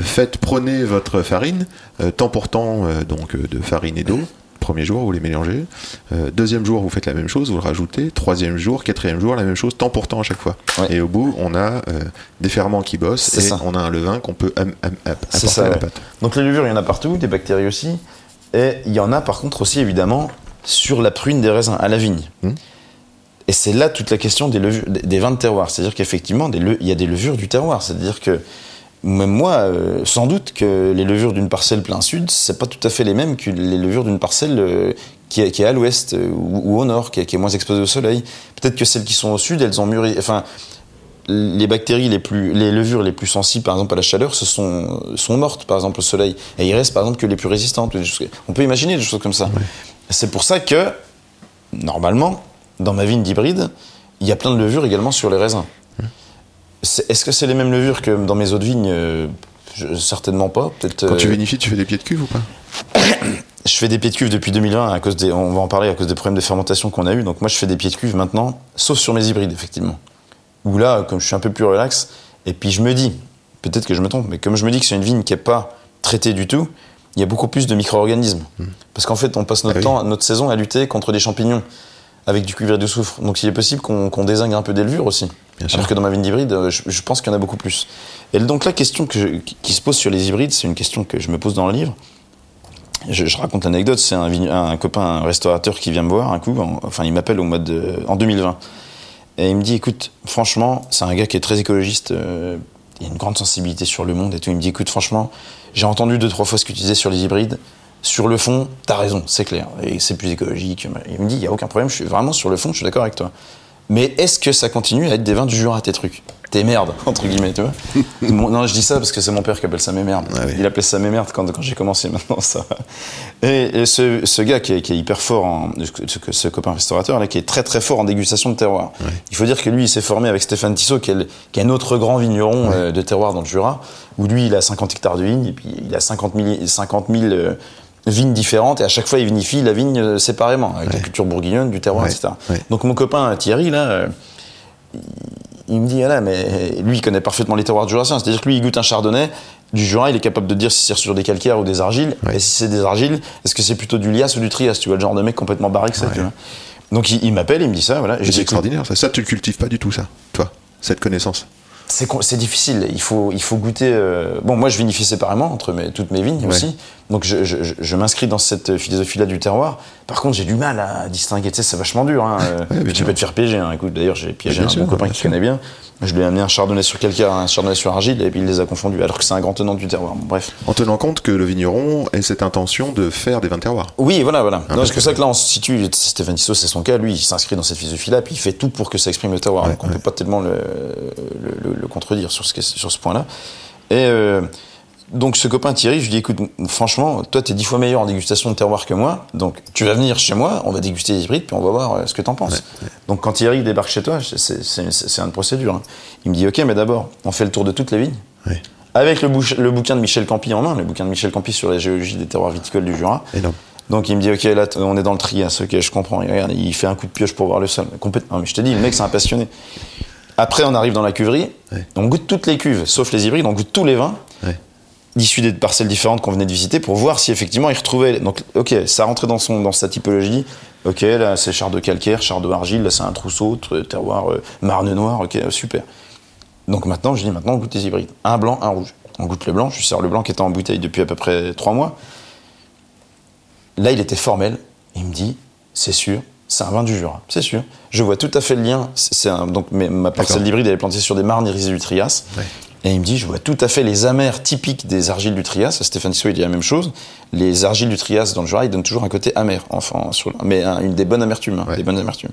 faites prenez votre farine temps pour temps donc de farine et d'eau. Premier jour, vous les mélangez. Euh, deuxième jour, vous faites la même chose, vous le rajoutez. Troisième jour, quatrième jour, la même chose, temps pour temps à chaque fois. Ouais. Et au bout, on a euh, des ferments qui bossent et ça. on a un levain qu'on peut am- am- am- C'est apporter ça, à la ouais. pâte. Donc les levures, il y en a partout, des bactéries aussi. Et il y en a par contre aussi, évidemment, sur la prune des raisins, à la vigne. Hmm. Et c'est là toute la question des, levures, des- vins de terroir. C'est-à-dire qu'effectivement, il y a des levures du terroir. C'est-à-dire que même moi, euh, sans doute que les levures d'une parcelle plein sud, c'est pas tout à fait les mêmes que les levures d'une parcelle euh, qui, est, qui est à l'ouest euh, ou, ou au nord, qui est, qui est moins exposée au soleil. Peut-être que celles qui sont au sud, elles ont mûri. Enfin, les bactéries les plus, les levures les plus sensibles, par exemple à la chaleur, ce sont, sont mortes, par exemple au soleil. Et il reste, par exemple, que les plus résistantes. On peut imaginer des choses comme ça. C'est pour ça que, normalement, dans ma vigne d'hybride, il y a plein de levures également sur les raisins. Est-ce que c'est les mêmes levures que dans mes autres vignes? Euh, je- Certainement pas. Peut-être. Quand tu euh, vinifies, tu fais des pieds de cuve ou pas? Je fais des pieds de cuve depuis 2020 à cause des, on va en parler à cause des problèmes de fermentation qu'on a eu. Donc moi je fais des pieds de cuve maintenant, sauf sur mes hybrides effectivement. Où là, comme je suis un peu plus relax, et puis je me dis, peut-être que je me trompe, mais comme je me dis que c'est une vigne qui est pas traitée du tout, il y a beaucoup plus de micro-organismes. Parce qu'en fait, on passe notre Ah oui. temps, notre saison à lutter contre des champignons avec du cuivre et du soufre. Donc il est possible qu'on qu'on désingue un peu des levures aussi. Alors que dans ma vigne d'hybride, euh, je, pense qu'il y en a beaucoup plus. Et donc la question qui, se pose sur les hybrides, c'est une question que je me pose dans le livre. Je, raconte l'anecdote, c'est un, copain, un restaurateur qui vient me voir un coup, en- enfin il m'appelle au mois de, en 2020. Et il me dit, écoute, franchement, c'est un gars qui est très écologiste, euh, il a une grande sensibilité sur le monde et tout. Il me dit, écoute, franchement, j'ai entendu deux, trois fois ce que tu disais sur les hybrides. Sur le fond, t'as raison, c'est clair. Et c'est plus écologique. Il me dit, il n'y a aucun problème, je suis vraiment sur le fond, je suis d'accord avec toi. Mais est-ce que ça continue à être des vins du Jura, tes trucs Tes merdes, entre guillemets, tu vois Non, je dis ça parce que c'est mon père qui appelle ça mes merdes. Ah oui. Il appelait ça mes merdes quand, quand j'ai commencé maintenant, ça. Et, et ce, ce gars qui est, qui est hyper fort, en, ce, ce copain restaurateur, là, qui est très très fort en dégustation de terroir. Il faut dire que lui, il s'est formé avec Stéphane Tissot, qui est, le- qui est un autre grand vigneron euh, de terroir dans le Jura, où lui, il a 50 hectares de vignes, et puis il a 50 000, 50 000 euh, vignes différentes et à chaque fois il vinifie la vigne euh, séparément avec la culture bourguignonne, du terroir, Ouais, etc. ouais. Donc mon copain Thierry là, euh, il- me dit voilà mais lui il connaît parfaitement les terroirs jurassiens, c'est-à-dire que lui il goûte un chardonnay du Jura, il est capable de dire si c'est sur des calcaires ou des argiles et si c'est des argiles, est-ce que c'est plutôt du lias ou du trias, tu vois le genre de mec complètement barré que ça, tu vois. Donc il, il m'appelle, il me dit ça, voilà. c'est extraordinaire, ça. Ça, tu le cultives pas du tout, ça, toi, cette connaissance. c'est difficile. Il faut, il faut goûter. euh, Bon, moi, je vinifie séparément entre mes- toutes mes vignes Ouais. aussi. Donc, je, je- je- je m'inscris dans cette philosophie-là du terroir. Par contre, j'ai du mal à distinguer. Tu sais, c'est vachement dur. Hein. Euh, Ouais, tu peux te faire piéger. Hein. Écoute, d'ailleurs, j'ai piégé Bien un sûr, bon copain qui sûr. connaît bien. Je lui ai amené un chardonnay sur calcaire, un chardonnay sur argile, et puis il les a confondus. Alors que c'est un grand tenant du terroir. Bon, bref. En tenant compte que le vigneron ait cette intention de faire des vins de terroir. Oui, voilà, voilà. non, parce que que- ça que là, on se situe. Stéphane Tissot, c'est son cas. Lui, il s'inscrit dans cette philosophie-là, puis il fait tout pour que ça exprime le terroir. Ouais, donc on ouais. peut pas tellement le, le- le- le contredire sur ce, que- sur ce point-là. Et euh, donc, ce copain Thierry, je lui dis écoute, franchement, toi, t'es dix fois meilleur en dégustation de terroir que moi. Donc, tu vas venir chez moi, on va déguster les hybrides, puis on va voir euh, ce que t'en penses. Donc, quand Thierry débarque chez toi, c'est- une procédure. hein. Il me dit ok, mais d'abord, on fait le tour de toutes les vignes. Ouais. Avec le, bouche- le bouquin de Michel Campi en main, le bouquin de Michel Campi sur la géologie des terroirs viticoles du Jura. Énorme. Donc il me dit ok là on est dans le trias, ok je comprends. Et regarde, il fait un coup de pioche pour voir le sol. Complètement. Mais je te dis le mec c'est un passionné. Après on arrive dans la cuverie, on goûte toutes les cuves, sauf les hybrides, on goûte tous les vins. Issus des parcelles différentes qu'on venait de visiter pour voir si effectivement il retrouvait. Donc ok ça rentrait dans son dans sa typologie. Ok là c'est char de calcaire, char de argile, là c'est un trousseau, tr- terroir euh, marne noire. Ok euh, super. Donc maintenant je dis maintenant on goûte les hybrides, un blanc, un rouge. On goûte le blanc, je sers le blanc qui était en bouteille depuis à peu près trois mois. Là, il était formel. Il me dit, c'est sûr, c'est un vin du Jura, c'est sûr. Je vois tout à fait le lien. C'est donc mais ma parcelle d'hybride, elle est plantée sur des marnes irisées du Trias. Ouais. Et il me dit, je vois tout à fait les amers typiques des argiles du Trias. Stéphane Tissot, il dit la même chose. Les argiles du Trias dans le Jura, ils donnent toujours un côté amer, enfin, sur, mais un- une des bonnes amertumes, hein, Ouais. des bonnes amertumes.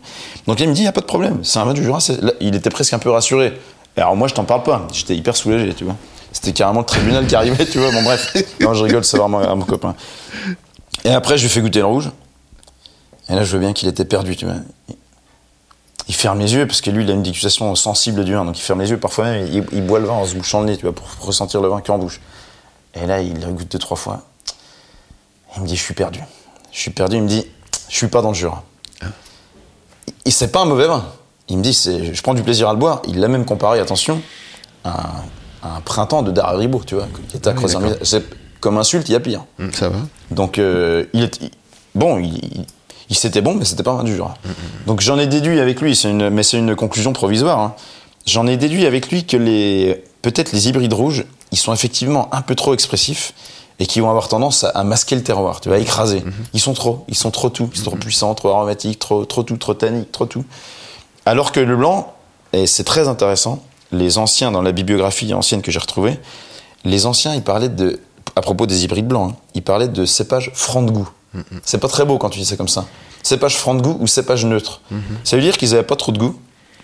Donc il me dit, il n'y a pas de problème, c'est un vin du Jura. là, il était presque un peu rassuré. Et alors moi, je t'en parle pas. J'étais hyper soulagé, tu vois. C'était carrément le tribunal qui arrivait, tu vois. Bon, bref. Non, je rigole, c'est vraiment un mon copain. Et après, je lui fais goûter le rouge. Et là, je vois bien qu'il était perdu, tu vois. Il ferme les yeux, parce que lui, il a une dégustation sensible du vin, donc il ferme les yeux. Parfois même, il, il boit le vin en se bouchant le nez, tu vois, pour ressentir le vin qu'en bouche. Et là, il le goûte deux, trois fois. Il me dit, je suis perdu. Je suis perdu. Il me dit, je suis pas dans le Jura. Et c'est pas un mauvais vin. Il me dit, je prends du plaisir à le boire. Il l'a même comparé, attention, à, un- à un printemps de Dara Ribot, tu vois, qui était à Oui, Creuson. d'accord. C'est comme insulte, il y a pire. Hum, ça va Donc, euh, il est, bon, il c'était bon, mais c'était pas du Jura. Donc, j'en ai déduit avec lui, une, mais c'est une conclusion provisoire. hein. J'en ai déduit avec lui que les, peut-être les hybrides rouges, ils sont effectivement un peu trop expressifs et qui vont avoir tendance à, à masquer le terroir, tu vois, à écraser. Ils sont trop, ils sont trop tout, ils sont trop puissants, trop aromatiques, trop, trop tout, trop tanniques, trop tout. Alors que le blanc, et c'est très intéressant, les anciens, dans la bibliographie ancienne que j'ai retrouvée, les anciens, ils parlaient de, à propos des hybrides blancs, hein, ils parlaient de cépage franc de goût. C'est pas très beau quand tu dis ça comme ça. Cépage franc de goût ou cépage neutre. Ça veut dire qu'ils avaient pas trop de goût.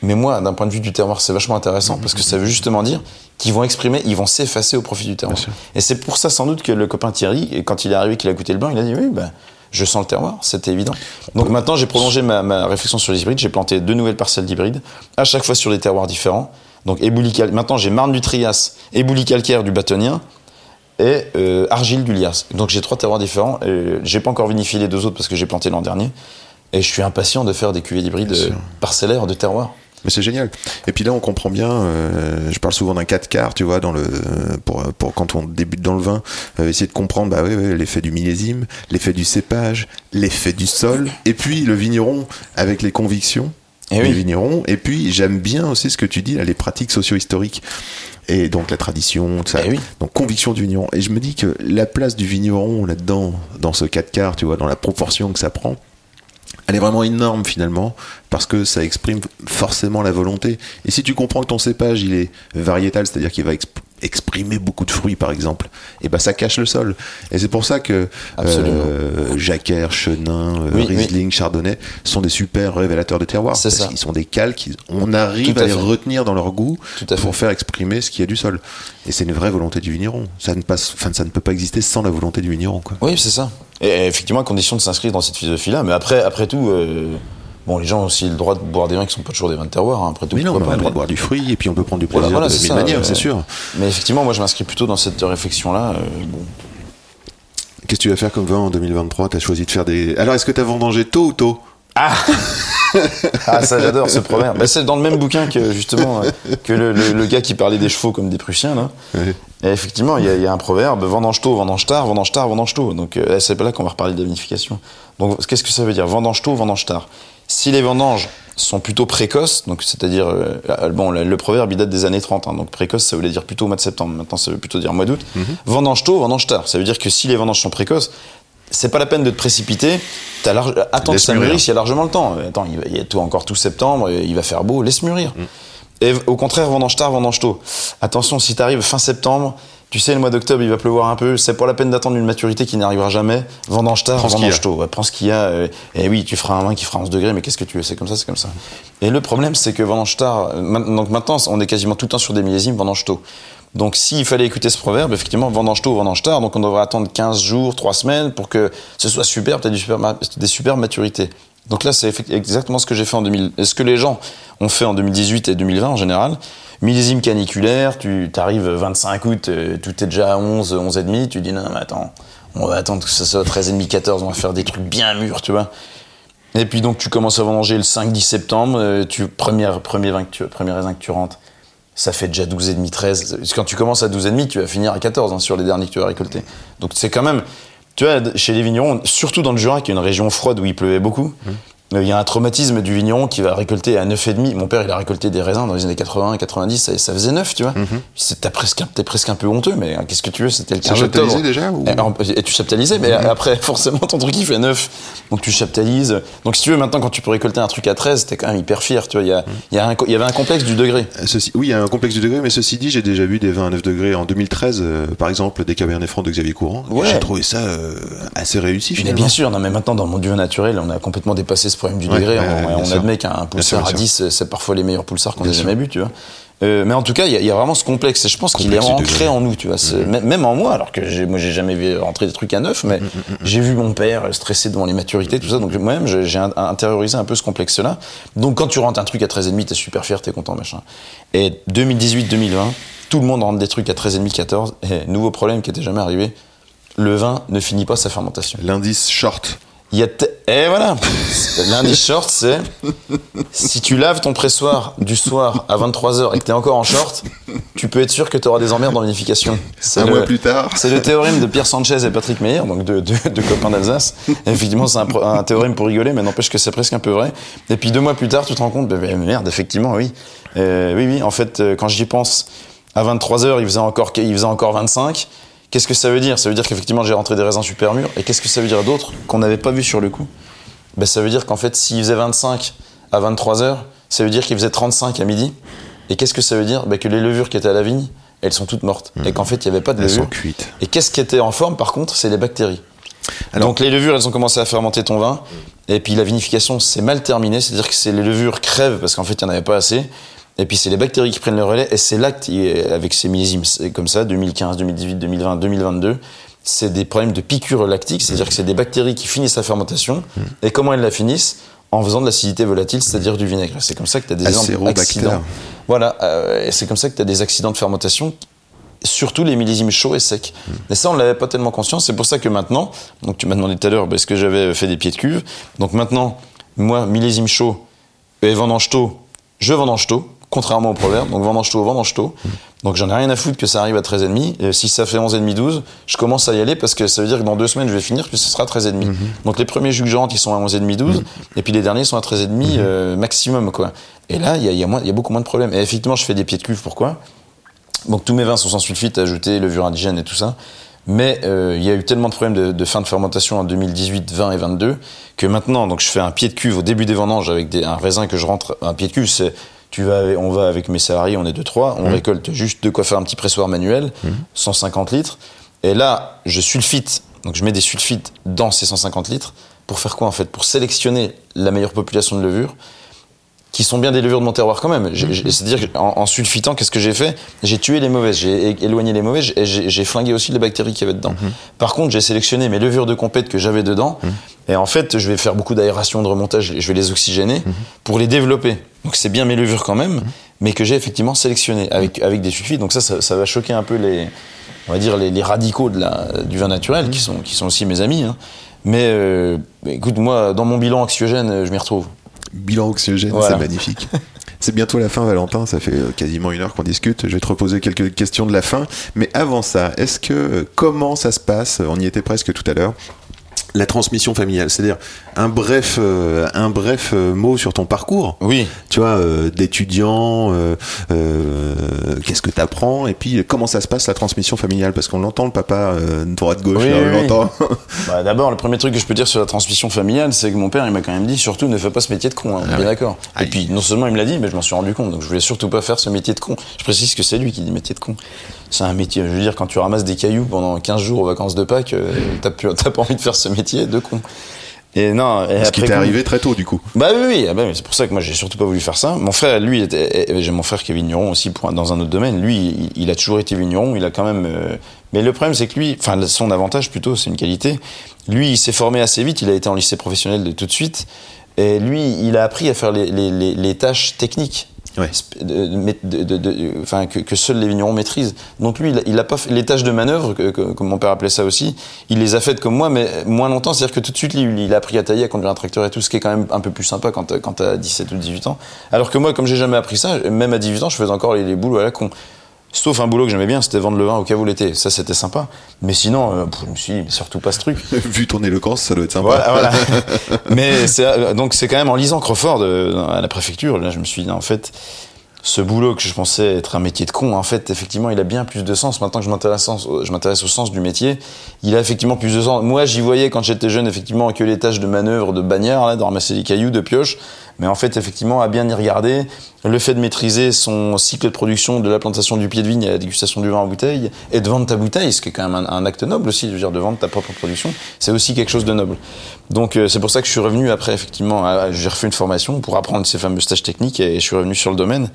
Mais moi, d'un point de vue du terroir, c'est vachement intéressant parce que ça veut justement dire qu'ils vont exprimer, ils vont s'effacer au profit du terroir. Et c'est pour ça sans doute que le copain Thierry, quand il est arrivé, qu'il a goûté le blanc, il a dit oui, ben, je sens le terroir, c'était évident. Donc maintenant, j'ai prolongé ma, ma réflexion sur les hybrides. J'ai planté deux nouvelles parcelles d'hybrides, à chaque fois sur des terroirs différents. Donc éboulis cal- maintenant j'ai Marne du Trias, éboulis calcaire du Bâtonien et euh, argile du Lias. Donc j'ai trois terroirs différents. Et j'ai pas encore vinifié les deux autres parce que j'ai planté l'an dernier. Et je suis impatient de faire des cuvées sûr. euh, parcellaires de terroir. Mais c'est génial. Et puis là, on comprend bien. euh, je parle souvent d'un 4 quarts, tu vois, dans le pour, pour quand on débute dans le vin, euh, essayer de comprendre, bah oui, oui, l'effet du millésime, l'effet du cépage, l'effet du sol, et puis le vigneron avec les convictions Eh du oui. vigneron. Et puis j'aime bien aussi ce que tu dis, là, les pratiques socio-historiques. Et donc la tradition, tout ça. Eh oui. Donc conviction du vigneron. Et je me dis que la place du vigneron là-dedans, dans ce 4 quarts, tu vois, dans la proportion que ça prend, elle est vraiment énorme finalement parce que ça exprime forcément la volonté. Et si tu comprends que ton cépage il est variétal, c'est-à-dire qu'il va exprimer beaucoup de fruits par exemple, et ben ça cache le sol. Et c'est pour ça que euh, Chenin, euh, oui. Riesling, Chardonnay sont des super révélateurs de terroir. C'est parce ça. qu'ils sont des calques, ils- on arrive à, à les fait. retenir dans leur goût Tout à fait. pour faire exprimer ce qu'il y a du sol. Et c'est une vraie volonté du vigneron. Ça ne, passe, enfin, ça ne peut pas exister sans la volonté du vigneron. Quoi. Oui, c'est ça. Et effectivement, à condition de s'inscrire dans cette philosophie-là. Mais après, après tout, euh, bon, les gens ont aussi le droit de boire des vins qui sont pas toujours des vins de terroir. hein, après tout, Mais non, on a le droit de boire du fruit et puis on peut prendre du Voilà, plaisir voilà, de c'est mille ça, manières, euh, c'est sûr. Mais effectivement, moi, je m'inscris plutôt dans cette réflexion-là. euh, bon. Qu'est-ce que tu vas faire comme vin en 2023 T'as choisi de faire des. Alors, est-ce que t'as vendangé tôt ou tôt? Ah, ça j'adore ce proverbe. Bah, c'est dans le même bouquin que justement euh, que le, le- le gars qui parlait des chevaux comme des Prussiens là. Et effectivement, il y, a- il y a un proverbe vendange tôt, vendange tard, vendange tard, vendange tôt. Donc euh, c'est pas là qu'on va reparler de la vinification. Donc qu'est-ce que ça veut dire? Vendange tôt, vendange tard Si les vendanges sont plutôt précoces, donc c'est-à-dire euh, bon le, le proverbe il date des années 30, hein, donc précoce ça voulait dire plutôt au mois de septembre. Maintenant ça veut plutôt dire mois d'août. Vendange tôt, vendange tard. Ça veut dire que si les vendanges sont précoces c'est pas la peine de te précipiter. Large... Attends que ça mûrir. mûrisse, il y a largement le temps. Euh, Attends, il, va- il y a tout encore tout septembre, euh, il va faire beau, laisse mûrir. Mm. Et au contraire, vendange tard, vendange tôt. Attention, si t'arrives fin septembre, tu sais, le mois d'octobre, il va pleuvoir un peu, c'est pas la peine d'attendre une maturité qui n'arrivera jamais. Vendange tard, Prends vendange a. tôt. Ouais, prends ce qu'il y a. et oui, tu feras un vin qui fera 11 degrés, mais qu'est-ce que tu veux? C'est comme ça, c'est comme ça. Et le problème, c'est que vendange tard, donc maintenant, on est quasiment tout le temps sur des millésimes vendange tôt. Donc s'il fallait écouter ce proverbe, effectivement, vendange tôt, vendange tard, donc on devrait attendre 15 jours, 3 semaines pour que ce soit superbe, super, ma- des superbes maturités. Donc là, c'est exactement ce que j'ai fait en 2000, et ce que les gens ont fait en 2018 et 2020 en général. Millésime caniculaire, tu arrives 25 août, euh, tout est déjà à 11, 11 et demi, tu dis non, mais attends, on va attendre que ça soit 13 et demi, 14, on va faire des trucs bien mûrs, tu vois. Et puis donc tu commences à vendanger le 5-10 septembre, euh, tu, première, premier raisin que tu rentres, ça fait déjà 12 et demi, 13. Quand tu commences à 12 et demi, tu vas finir à 14 hein, sur les derniers que tu vas récolter. Donc c'est quand même, tu vois, chez les vignerons, surtout dans le Jura, qui est une région froide où il pleuvait beaucoup, euh, il y a un traumatisme du vigneron qui va récolter à 9,5. Mon père, il a récolté des raisins dans les années 80, 90, ça, ça faisait 9, tu vois. Un- t'es presque un peu honteux, mais hein, qu'est-ce que tu veux, c'était le C'est 15 octobre. chaptalisé déjà, ou- Et, tu chaptalisais, mais après, forcément, ton truc, il fait 9. Donc tu chaptalises. Donc si tu veux, maintenant, quand tu peux récolter un truc à 13, t'es quand même hyper fier, tu vois. Il y, a, il y, a un co- il y avait un complexe du degré. Ceci, oui, il y a un complexe du degré, mais ceci dit, j'ai déjà vu des vins à 9 degrés en 2013, euh, par exemple, des Cabernet Francs de Xavier Courant. Ouais. J'ai trouvé ça euh, assez réussi Mais finalement. bien sûr, non, mais maintenant, dans mon vin naturel, on a complètement dépassé ce problème du degré. ouais, on ouais, on sûr. admet qu'un pulsar à sûr. 10, c'est parfois les meilleurs pulsars qu'on ait jamais bu, tu vois. Euh, mais en tout cas, il y, a- il y a vraiment ce complexe. Et je pense qu'il est ancré en nous, tu vois. Mm-hmm. même- en moi, alors que moi, j'ai jamais vu rentrer des trucs à neuf, mais j'ai vu mon père stresser devant les maturités, tout ça. Donc moi-même, j'ai intériorisé un peu ce complexe-là. Donc quand tu rentres un truc à 13,5, t'es super fier, t'es content, machin. Et 2018-2020, tout le monde rentre des trucs à 13,5, 14. Et nouveau problème qui était jamais arrivé, le vin ne finit pas sa fermentation. L'indice short. Il y a Et voilà L'indice short, c'est si tu laves ton pressoir du soir à 23h et que tu es encore en short, tu peux être sûr que tu auras des emmerdes dans l'unification. C'est Un le- mois plus tard. C'est le théorème de Pierre Sanchez et Patrick Meyer, donc deux de, de copains d'Alsace. Et Effectivement, c'est un, théorème pour rigoler, mais n'empêche que c'est presque un peu vrai. Et puis deux mois plus tard, tu te rends compte, bah, bah, merde, effectivement, oui. Euh, oui, oui, en fait, euh, quand j'y pense, à 23h, il faisait encore, il faisait encore 25. Qu'est-ce que ça veut dire? Ça veut dire qu'effectivement, j'ai rentré des raisins super mûrs. Et qu'est-ce que ça veut dire d'autre qu'on n'avait pas vu sur le coup? Ben, Ça veut dire qu'en fait, s'il faisait 25 à 23h, ça veut dire qu'il faisait 35 à midi. Et qu'est-ce que ça veut dire? Ben, Que les levures qui étaient à la vigne, elles sont toutes mortes. Et qu'en fait, il n'y avait pas de Elles sont cuites. Et qu'est-ce qui était en forme, par contre C'est les bactéries. Alors- Donc les levures, elles ont commencé à fermenter ton vin. Et puis la vinification, c'est mal terminé. C'est-à-dire que les levures crèvent parce qu'en fait, il n'y en avait pas assez. Et puis c'est les bactéries qui prennent le relais. Et c'est là que, avec ces millésimes c'est comme ça, 2015, 2018, 2020, 2022, c'est des problèmes de piqûre lactique. C'est-à-dire que c'est des bactéries qui finissent la fermentation. Et comment elles la finissent En faisant de l'acidité volatile, c'est-à-dire du vinaigre. C'est comme ça que tu as des accidents. Voilà. euh, c'est comme ça que tu as des accidents de fermentation surtout les millésimes chauds et secs. Et ça, on l'avait pas tellement conscience. C'est pour ça que maintenant, donc tu m'as demandé tout à l'heure, est-ce que j'avais fait des pieds de cuve? Donc maintenant, moi, millésime chaud et vendange tôt, je vendange tôt, contrairement au proverbe. Donc vendange tôt, vendange tôt. Donc j'en ai rien à foutre que ça arrive à 13,5. Et si ça fait 11,5, 12, je commence à y aller parce que ça veut dire que dans deux semaines, je vais finir, puis ce sera 13,5. Donc les premiers jus que je rentre, ils sont à 11,5, 12. Et puis les derniers sont à 13,5 euh, maximum, quoi. Et là, il y a, il y, a moins- il y a beaucoup moins de problèmes. Et effectivement, je fais des pieds de cuve. Pourquoi? Donc tous mes vins sont sans sulfite ajouté, levure indigène et tout ça. Mais euh, il y a eu tellement de problèmes de, de fin de fermentation en 2018, 20 et 22 que maintenant, donc je fais un pied de cuve au début des vendanges avec des, un raisin que je rentre. Un pied de cuve, c'est tu vas, avec- on va avec mes salariés, on est deux trois, on récolte juste de quoi faire un petit pressoir manuel, 150 litres. Et là, je sulfite. Donc je mets des sulfites dans ces 150 litres pour faire quoi en fait? Pour sélectionner la meilleure population de levure qui sont bien des levures de mon terroir quand même. J'ai- C'est-à-dire qu'en en sulfitant, qu'est-ce que j'ai fait? J'ai tué les mauvaises, j'ai éloigné les mauvaises et j'ai j'ai flingué aussi les bactéries qu'il y avait dedans. Par contre, j'ai sélectionné mes levures de compète que j'avais dedans et en fait, je vais faire beaucoup d'aération, de remontage, je vais les oxygéner pour les développer. Donc c'est bien mes levures quand même, mais que j'ai effectivement sélectionné avec, avec des sulfites. Donc ça, ça, ça va choquer un peu les, on va dire, les, les radicaux de la, du vin naturel, qui, sont, qui sont aussi mes amis. hein. Mais euh, écoute, moi, dans mon bilan euh, je m'y retrouve. Bilan oxygène, Voilà. c'est magnifique. C'est bientôt la fin, Valentin. Ça fait euh, quasiment une heure qu'on discute. Je vais te reposer quelques questions de la fin. Mais avant ça, est-ce que euh, comment ça se passe? On y était presque tout à l'heure. La transmission familiale, c'est-à-dire un bref, euh, un bref euh, mot sur ton parcours. Oui. Tu vois, euh, d'étudiant, euh, qu'est-ce que tu apprends, et puis comment ça se passe la transmission familiale, parce qu'on l'entend le papa droite gauche, Oui, là, on oui, l'entend. Bah, D'abord, le premier truc que je peux dire sur la transmission familiale, c'est que mon père, il m'a quand même dit surtout ne fais pas ce métier de con, hein, on est Ah ouais. d'accord. Ah, Et puis, non seulement il me l'a dit, mais je m'en suis rendu compte, donc je voulais surtout pas faire ce métier de con. Je précise que c'est lui qui dit métier de con. C'est un métier, je veux dire, quand tu ramasses des cailloux pendant 15 jours aux vacances de Pâques, euh, t'as plus- t'as pas envie de faire ce métier de con. Et non, et Ce qui t'est arrivé très tôt, du coup. Bah oui, oui, ah bah oui, c'est pour ça que moi j'ai surtout pas voulu faire ça. Mon frère, lui, était, et j'ai mon frère qui est vigneron aussi pour, dans un autre domaine. Lui, il, il a toujours été vigneron. Il a quand même. euh, mais le problème, c'est que lui, enfin son avantage plutôt, c'est une qualité. Lui, il s'est formé assez vite. Il a été en lycée professionnel de tout de suite. Et lui, il a appris à faire les, les, les, les tâches techniques. Ouais. de- de- de- que, que seuls les vignerons maîtrisent. Donc lui, il a, il a pas fait les tâches de manœuvre, que, comme mon père appelait ça aussi, il les a faites comme moi, mais moins longtemps. C'est-à-dire que tout de suite, il a appris à tailler, à conduire un tracteur et tout, ce qui est quand même un peu plus sympa quand, quand t'as 17 ou 18 ans. Alors que moi, comme j'ai jamais appris ça, même à 18 ans, je faisais encore les, les boulots à la con. Sauf un boulot que j'aimais bien, c'était vendre le vin au caveau l'été. Ça, c'était sympa. Mais sinon, euh, pff, je me suis dit, mais surtout pas ce truc. Vu ton éloquence, ça doit être sympa. Voilà, voilà. Mais c'est euh, donc c'est quand même en lisant Crawford euh, à la préfecture, là je me suis dit en fait ce boulot que je pensais être un métier de con, en fait effectivement il a bien plus de sens maintenant que je m'intéresse au- je m'intéresse au sens du métier. Il a effectivement plus de sens. Moi j'y voyais quand j'étais jeune effectivement que les tâches de manœuvre, de bagnard, là, de ramasser des cailloux, de pioche. Mais en fait effectivement à bien y regarder, le fait de maîtriser son cycle de production de la plantation du pied de vigne à la dégustation du vin en bouteille et de vendre ta bouteille, ce qui est quand même un, acte noble aussi, je dire de vendre ta propre production, c'est aussi quelque chose de noble. Donc euh, c'est pour ça que je suis revenu après effectivement, j'ai refait une formation pour apprendre ces fameux stages techniques et je suis revenu sur le domaine.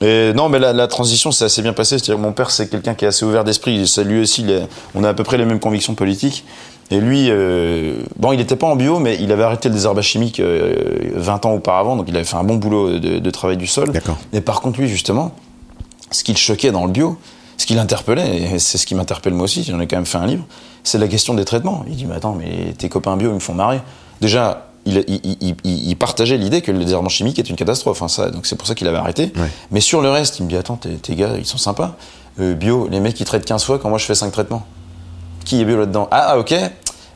Et non, mais la, transition s'est assez bien passée. C'est-à-dire mon père, c'est quelqu'un qui est assez ouvert d'esprit. Lui aussi, on a à peu près les mêmes convictions politiques. Et lui, euh, bon, il n'était pas en bio, mais il avait arrêté le désherbage chimique euh, 20 ans auparavant, donc il avait fait un bon boulot de, de travail du sol. D'accord. Et par contre, lui, justement, ce qui le choquait dans le bio, ce qui l'interpellait, et c'est ce qui m'interpelle moi aussi, j'en ai quand même fait un livre, c'est la question des traitements. Il dit, mais attends, mais tes copains bio, ils me font marrer. Déjà, il, il- il- il- il partageait l'idée que le désherbage chimique est une catastrophe. hein, ça, donc c'est pour ça qu'il avait arrêté. Ouais. Mais sur le reste, il me dit, attends, tes, tes gars, ils sont sympas. Euh, bio, les mecs, ils traitent 15 fois quand moi je fais 5 traitements. Qui est bio là-dedans ah, ah, ok.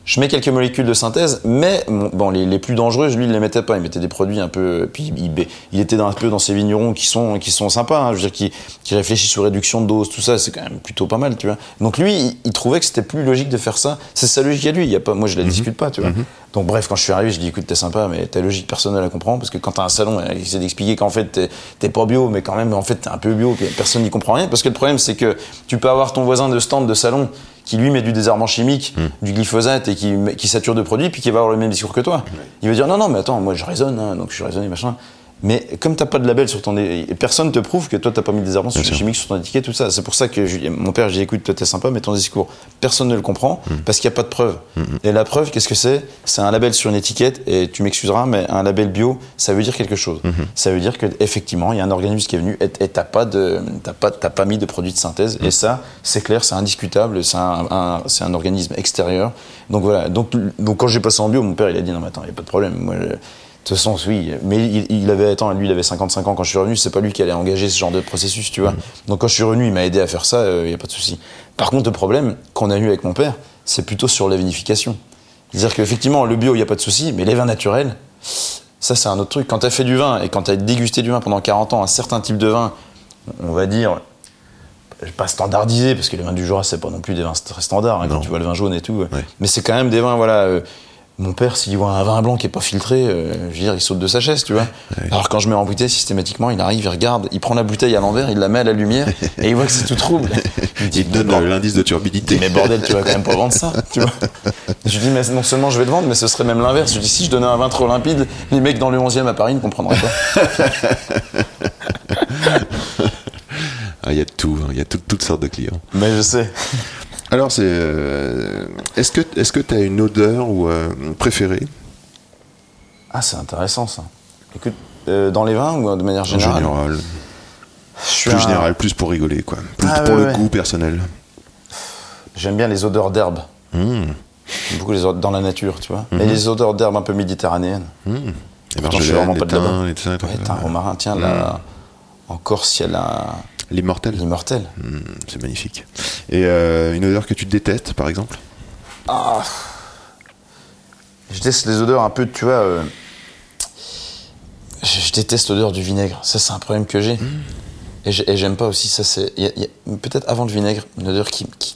Je mets quelques molécules de synthèse, mais bon, les, les plus dangereuses, lui, il les mettait pas. Il mettait des produits un peu. Puis il, il- était dans, un peu dans ces vignerons qui sont, qui sont sympas. hein, je veux dire, qui, qui réfléchissent sur réduction de dose, tout ça, c'est quand même plutôt pas mal, tu vois. Donc lui, il, il trouvait que c'était plus logique de faire ça. C'est sa logique à lui. Il y a pas, moi, je la discute pas, tu vois. Donc bref, quand je suis arrivé, je dis écoute, t'es sympa, mais ta logique personnelle, elle comprend, parce que quand t'as un salon, il essaie d'expliquer qu'en fait t'es- pas bio, mais quand même en fait t'es un peu bio, que personne n'y comprend rien, parce que le problème c'est que tu peux avoir ton voisin de stand de salon qui lui met du désherbant chimique, du glyphosate et qui sature de produits, puis qui va avoir le même discours que toi. Il va dire non non mais attends, moi je raisonne, hein, donc je suis raisonné machin. Mais comme t'as pas de label sur ton, personne te prouve que toi t'as pas mis de désherbant sûr. chimique sur ton étiquette, tout ça. C'est pour ça que je- mon père, j'ai dit écoute, toi t'es sympa, mais ton discours, personne ne le comprend parce qu'il n'y a pas de preuve. Et la preuve, qu'est-ce que c'est? C'est un label sur une étiquette, et tu m'excuseras, mais un label bio, ça veut dire quelque chose. Ça veut dire que effectivement, il y a un organisme qui est venu et t'as pas de, t'as pas, t'as pas mis de produit de synthèse. Et ça, c'est clair, c'est indiscutable. C'est un, un- c'est un organisme extérieur. Donc voilà. Donc, donc quand j'ai passé en bio, mon père il a dit non mais attends, il y a pas de problème. Moi, je- de toute façon, oui, mais il, il avait, attends, lui, il avait 55 ans quand je suis revenu, c'est pas lui qui allait engager ce genre de processus, tu vois. Donc quand je suis revenu, il m'a aidé à faire ça, il n'y a pas de souci. Par contre, le problème qu'on a eu avec mon père, c'est plutôt sur la vinification. C'est-à-dire qu'effectivement, le bio, il n'y a pas de souci, mais les vins naturels, ça, c'est un autre truc. Quand tu as fait du vin et quand tu as dégusté du vin pendant 40 ans, un certain type de vin, on va dire, pas standardisé, parce que les vins du Jura, c'est pas non plus des vins très standards, hein, quand tu vois le vin jaune et tout. Mais c'est quand même des vins, voilà. euh, mon père, s'il voit un vin blanc qui est pas filtré, euh, je veux dire, il saute de sa chaise, tu vois. Alors quand je mets en bouteille, systématiquement, il arrive, il regarde, il prend la bouteille à l'envers, il la met à la lumière, et il voit que c'est tout trouble. Il dit, Il donne Bordel. l'indice de turbidité. Mais bordel, tu vas quand même pas vendre ça, tu vois. Je lui dis, mais non seulement je vais le vendre, mais ce serait même l'inverse. Je lui dis, si je donnais un vin trop limpide, les mecs dans le 11e à Paris ne comprendraient pas. Ah, il y a de tout, hein, il y a tout- toutes sortes de clients. Mais je sais. Alors, c'est, euh, est-ce que est-ce que tu as une odeur ou euh, préférée? Ah, c'est intéressant ça. Écoute, euh, dans les vins ou de manière en générale? général Je suis Plus un- général, plus pour rigoler, quoi. Plus Ah, pour ouais, le ouais. goût personnel. J'aime bien les odeurs d'herbe. Mmh. Beaucoup les odeurs dans la nature, tu vois. Mais les odeurs d'herbe un peu méditerranéennes. Mmh. Pourtant, je suis vraiment pas de là-bas. Ouais, t'as romarin, tiens, là, en Corse, il y a la- L'immortel. l'immortel. Mmh, c'est magnifique. Et euh, une odeur que tu détestes, par exemple? Ah Je déteste les odeurs un peu, tu vois. euh, Je, je déteste l'odeur du vinaigre. Ça, c'est un problème que j'ai. Et j'ai- Et j'aime pas aussi. Ça, c'est. Peut-être avant le vinaigre, une odeur qui, qui,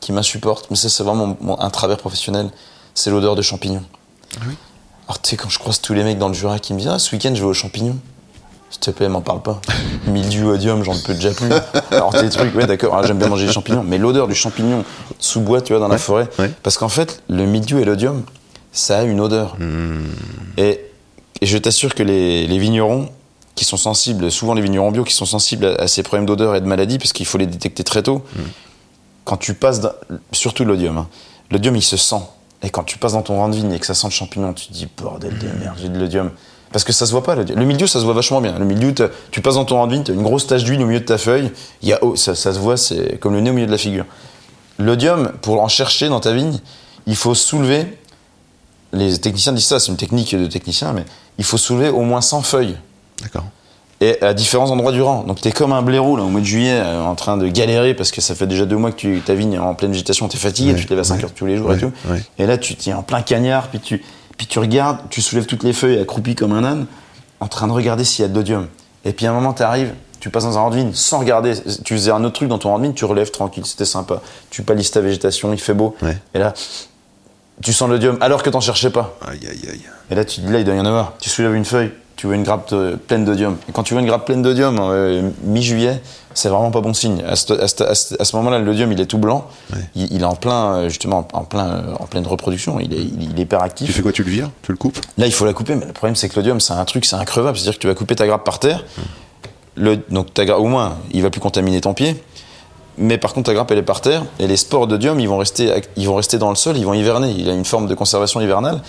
qui m'insupporte. Mais ça, c'est vraiment mon- un travers professionnel. C'est l'odeur de champignons. oui? Alors, tu sais, quand je croise tous les mecs dans le Jura qui me disent Ah, ce week-end, je vais aux champignons. S'il te plaît, m'en parle pas. Mildiou, odium, j'en peux déjà plus. Alors, tes trucs, ouais, d'accord, ah, j'aime bien manger des champignons. Mais l'odeur du champignon sous bois, tu vois, dans la forêt. ouais. Parce qu'en fait, le mildiou et l'odium, ça a une odeur. Mmh. Et, et je t'assure que les, les vignerons qui sont sensibles, souvent les vignerons bio qui sont sensibles à, à ces problèmes d'odeur et de maladie, parce qu'il faut les détecter très tôt, quand tu passes, dans- surtout l'odium, hein, l'odium il se sent. Et quand tu passes dans ton rang de vigne et que ça sent le champignon, tu te dis bordel de merde, j'ai de l'odium. Parce que ça se voit pas. Le mildiou, ça se voit vachement bien. Le mildiou, t'as- tu passes dans ton rang de vigne, tu as une grosse tache d'huile au milieu de ta feuille, il y a, oh, ça, ça se voit, c'est comme le nez au milieu de la figure. L'odium, pour en chercher dans ta vigne, il faut soulever les techniciens disent ça, c'est une technique de technicien, mais il faut soulever au moins 100 feuilles. D'accord. Et à différents endroits du rang. Donc t'es comme un blaireau là, au mois de juillet euh, en train de galérer parce que ça fait déjà deux mois que tu, ta vigne est en pleine végétation, t'es fatigué, Ouais, tu te lèves à 5 ouais, heures tous les jours et tout. Et là tu es en plein cagnard, puis tu, puis tu regardes, tu soulèves toutes les feuilles accroupi comme un âne, en train de regarder s'il y a de l'odium. Et puis à un moment t'arrives, tu passes dans un vigne sans regarder, tu faisais un autre truc dans ton vigne, tu relèves tranquille, c'était sympa. Tu palisses ta végétation, il fait beau. Ouais. Et là, tu sens l'odium alors que t'en cherchais pas. Aïe, aïe, aïe. Et là, tu te dis, là, il doit y en avoir. Tu soulèves une feuille, tu vois une grappe pleine d'odium. Et quand tu vois une grappe pleine d'odium, euh, mi-juillet, c'est vraiment pas bon signe. À ce, à ce- à ce- à ce moment-là, l'odium, il est tout blanc. Ouais. Il, il est en plein, euh, justement, en, plein, euh, en pleine reproduction. Il est, il, il est hyper Tu fais quoi Tu le vires Tu le coupes? Là, il faut la couper, mais le problème, c'est que l'odium, c'est un truc, c'est increvable. C'est-à-dire que tu vas couper ta grappe par terre. Le, donc, ta grappe, au moins, il va plus contaminer ton pied. Mais par contre, ta grappe, elle est par terre. Et les spores d'odium, ils, vont rester, ac- ils vont rester dans le sol, ils vont hiverner. Il a une forme de conservation hivernale.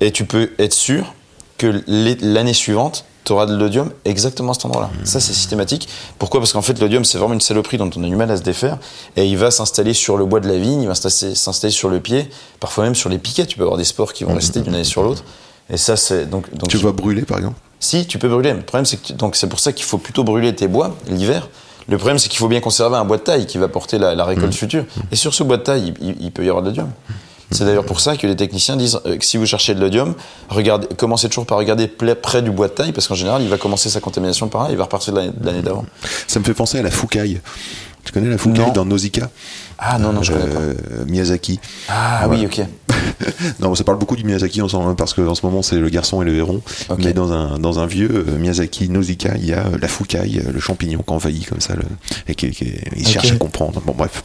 Et tu peux être sûr que l'année suivante, tu auras de l'odium exactement à cet endroit-là. Ça, c'est systématique. Pourquoi? Parce qu'en fait, l'odium, c'est vraiment une saloperie dont on a du mal à se défaire. Et il va s'installer sur le bois de la vigne, il va s'installer sur le pied, parfois même sur les piquets. Tu peux avoir des spores qui vont rester d'une année sur l'autre. Et ça, c'est donc, donc Tu vas brûler, par exemple? Si, tu peux brûler. Le problème, c'est que tu- donc c'est pour ça qu'il faut plutôt brûler tes bois l'hiver. Le problème, c'est qu'il faut bien conserver un bois de taille qui va porter la, la récolte future. Et sur ce bois de taille, il, il- il peut y avoir de l'odium. C'est d'ailleurs pour ça que les techniciens disent euh, que si vous cherchez de l'odium, regardez, commencez toujours par regarder près du bois de taille, parce qu'en général, il va commencer sa contamination par là, il va repartir de l'année- d'avant. Ça me fait penser à la foucaille. Tu connais la foucaille Non. dans Nausicaa? Ah non, non, je connais pas. Euh, Miyazaki. Ah oui, ok. Non, ça parle beaucoup du Miyazaki en ce moment, parce qu'en ce moment c'est le garçon et le héron. Ok. Mais dans un, dans un vieux euh, Miyazaki Nausicaa, il y a euh, la foucaille, euh, le champignon qui envahit comme ça, le- et qui, cherche à comprendre. Bon, bref.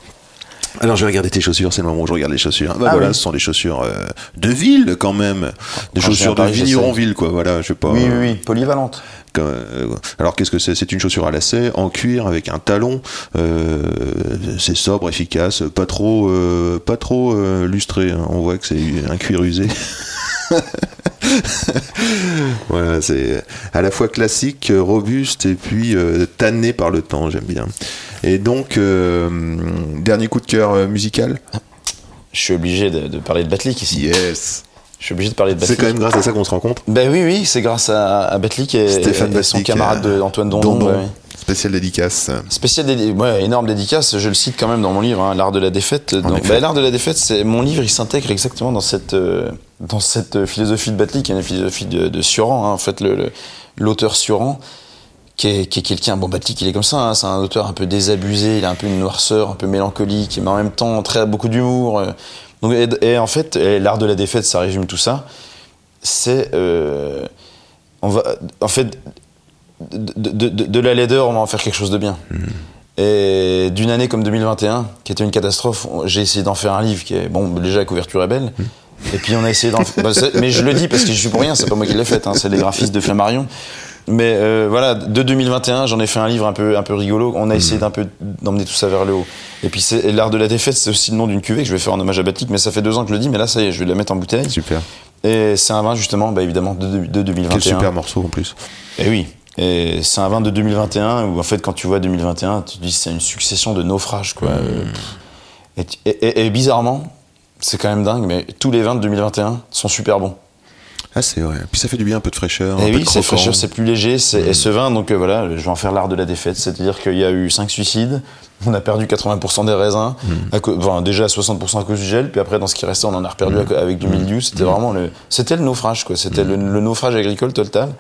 Alors je vais regarder tes chaussures, c'est le moment où je regarde les chaussures. Bah Ah voilà, oui. ce sont des chaussures euh, de ville quand même. Des Quand viens chaussures de Paris, j'essaie. vigneron ville quoi, voilà, je sais pas. Oui, oui, oui, polyvalente. Euh, alors qu'est-ce que c'est? C'est une chaussure à lacets en cuir avec un talon. Euh, c'est sobre, efficace, pas trop, euh, pas trop euh, lustré. hein. On voit que c'est un cuir usé. voilà, c'est à la fois classique, robuste et puis euh, tanné par le temps. J'aime bien. Et donc euh, dernier coup de cœur euh, musical? Je suis obligé de, de parler de Batlik ici. Yes. Je suis obligé de parler de C'est Batlik. quand même grâce à ça qu'on se rencontre? Ben oui, oui, c'est grâce à, à Batlik et, Stéphane et son Batlik, camarade euh, de Antoine Dondon. Dondon. ouais, ouais. Spécial dédicace. Spécial dédi- ouais, énorme dédicace, je le cite quand même dans mon livre, hein, L'art de la défaite. Effet. bah, L'art de la défaite, c'est mon livre, il s'intègre exactement dans cette, euh, dans cette euh, philosophie de Batlik, qui est une philosophie de, de Sioran, hein, en fait, le- le- l'auteur Sioran, qui est, qui est quelqu'un, bon, Batlik, il est comme ça, hein, c'est un auteur un peu désabusé, il a un peu une noirceur, un peu mélancolique, mais en même temps très beaucoup d'humour. euh. Donc, et, et en fait, l'art de la défaite, ça résume tout ça. C'est, euh, on va, en fait, de, de- de- de la laideur, on va en faire quelque chose de bien. Et d'une année comme 2021, qui était une catastrophe, j'ai essayé d'en faire un livre qui est, bon, déjà la couverture est belle. Et puis on a essayé d'en bah, Mais je le dis parce que je suis pour rien, c'est pas moi qui l'ai fait, hein, c'est les graphistes de Flammarion. Mais euh, voilà, de 2021, j'en ai fait un livre un peu, un peu rigolo. On a essayé d'un peu d'emmener tout ça vers le haut. Et puis l'art de la défaite, c'est aussi le nom d'une cuvée que je vais faire en hommage à Batlik, mais ça fait deux ans que je le dis, mais là ça y est, je vais la mettre en bouteille. Super. Et c'est un vin justement, bah, évidemment, de, de- de 2021. Quel super morceau en plus. Et oui. Et c'est un vin de 2021 où en fait quand tu vois 2021, tu te dis c'est une succession de naufrages quoi. Et, et- et- et bizarrement, c'est quand même dingue, mais tous les vins de 2021 sont super bons. Ah, c'est vrai. Puis ça fait du bien un peu de fraîcheur. Et oui, c'est fraîcheur, c'est plus léger. Et ce vin, donc euh, voilà, je vais en faire l'art de la défaite. C'est-à-dire qu'il y a eu 5 suicides, on a perdu 80% des raisins, à co- enfin, déjà 60% à cause du gel, puis après dans ce qui restait, on en a reperdu à co- avec du mildiou. C'était vraiment le, c'était le naufrage, quoi. C'était le, le naufrage agricole total.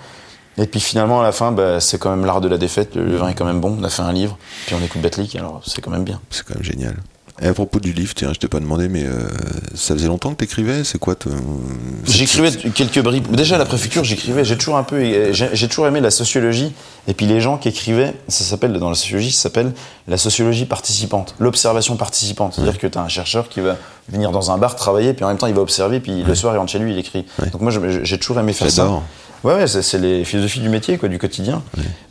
Et puis finalement, à la fin, bah, c'est quand même l'art de la défaite. Le, vin est quand même bon. On a fait un livre, puis on écoute Batlik, alors c'est quand même bien. C'est quand même génial. Et à propos du livre, tiens, je t'ai pas demandé, mais euh, ça faisait longtemps que t'écrivais? C'est quoi J'écrivais quelques bribes. Déjà à la préfecture, j'écrivais. J'ai toujours un peu, j'ai j'ai toujours aimé la sociologie. Et puis les gens qui écrivaient, ça s'appelle dans la sociologie, ça s'appelle la sociologie participante, l'observation participante. C'est-à-dire que tu as un chercheur qui va venir dans un bar travailler, puis en même temps il va observer, puis le soir il rentre chez lui, il écrit. Ouais. Donc moi j'ai toujours aimé faire ça. Ouais, ouais, c'est les philosophies du métier, quoi, du quotidien.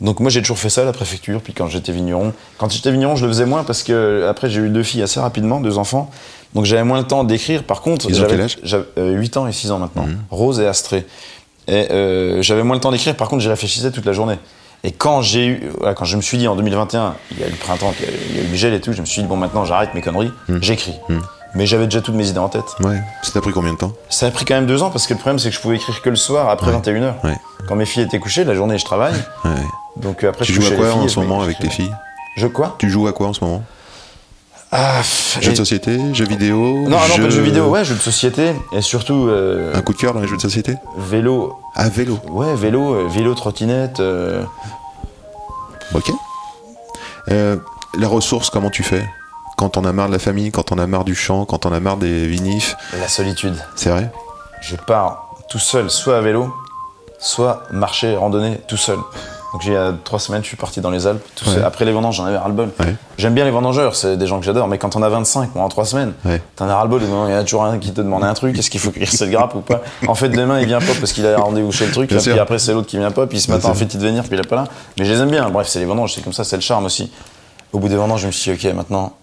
Donc moi j'ai toujours fait ça à la préfecture, puis quand j'étais vigneron. Quand j'étais vigneron, je le faisais moins parce que après j'ai eu deux filles assez rapidement, deux enfants. Donc j'avais moins le temps d'écrire. Par contre, j'avais euh, 8 ans et 6 ans maintenant. Rose et Astrée. Et euh, j'avais moins le temps d'écrire, par contre j'y réfléchissais toute la journée. Et quand j'ai eu, voilà, quand je me suis dit en 2021, il y a eu le printemps, il y a eu- il y a eu le gel et tout, je me suis dit bon maintenant j'arrête mes conneries, j'écris. Mais j'avais déjà toutes mes idées en tête. Ouais. Ça t'a pris combien de temps? Ça a pris quand même deux ans parce que le problème c'est que je pouvais écrire que le soir après 21h. Ouais. Quand mes filles étaient couchées, la journée je travaille. Ouais. Donc euh, après Tu je joues à quoi filles en ce moment me- avec tes filles? Je quoi? Tu joues à quoi en ce moment? Ah, Jeux de société Jeux vidéo Non, non, pas de jeux- jeux vidéo, ouais, jeux de société et surtout euh, Un coup de cœur dans les jeux de société? vélo. Ah, vélo. Ouais, vélo, euh, vélo, trottinette. euh, Ok. Euh, la ressource, comment tu fais? Quand on a marre de la famille, quand on a marre du champ, quand on a marre des vinifs, la solitude. c'est vrai Je pars tout seul, soit à vélo, soit marcher, randonner tout seul. Donc il y a trois semaines, je suis parti dans les Alpes. Tout seul. Après les vendanges, j'en avais ras-le-bol. Ouais. J'aime bien les vendangeurs, c'est des gens que j'adore, mais quand on a 25, moi en trois semaines, Ouais. t'en as ras-le-bol, il y en a toujours un qui te demande un truc, est-ce qu'il faut cuire cette grappe ou pas En fait, demain il vient pas parce qu'il a rendez-vous chez le truc, Bien puis après c'est l'autre qui vient pas, puis ce matin en fait il devait venir, puis il est pas là. Mais je les aime bien, bref, c'est les vendanges, c'est comme ça, c'est le charme aussi. Au bout des vendanges, je me suis dit, ok, maintenant,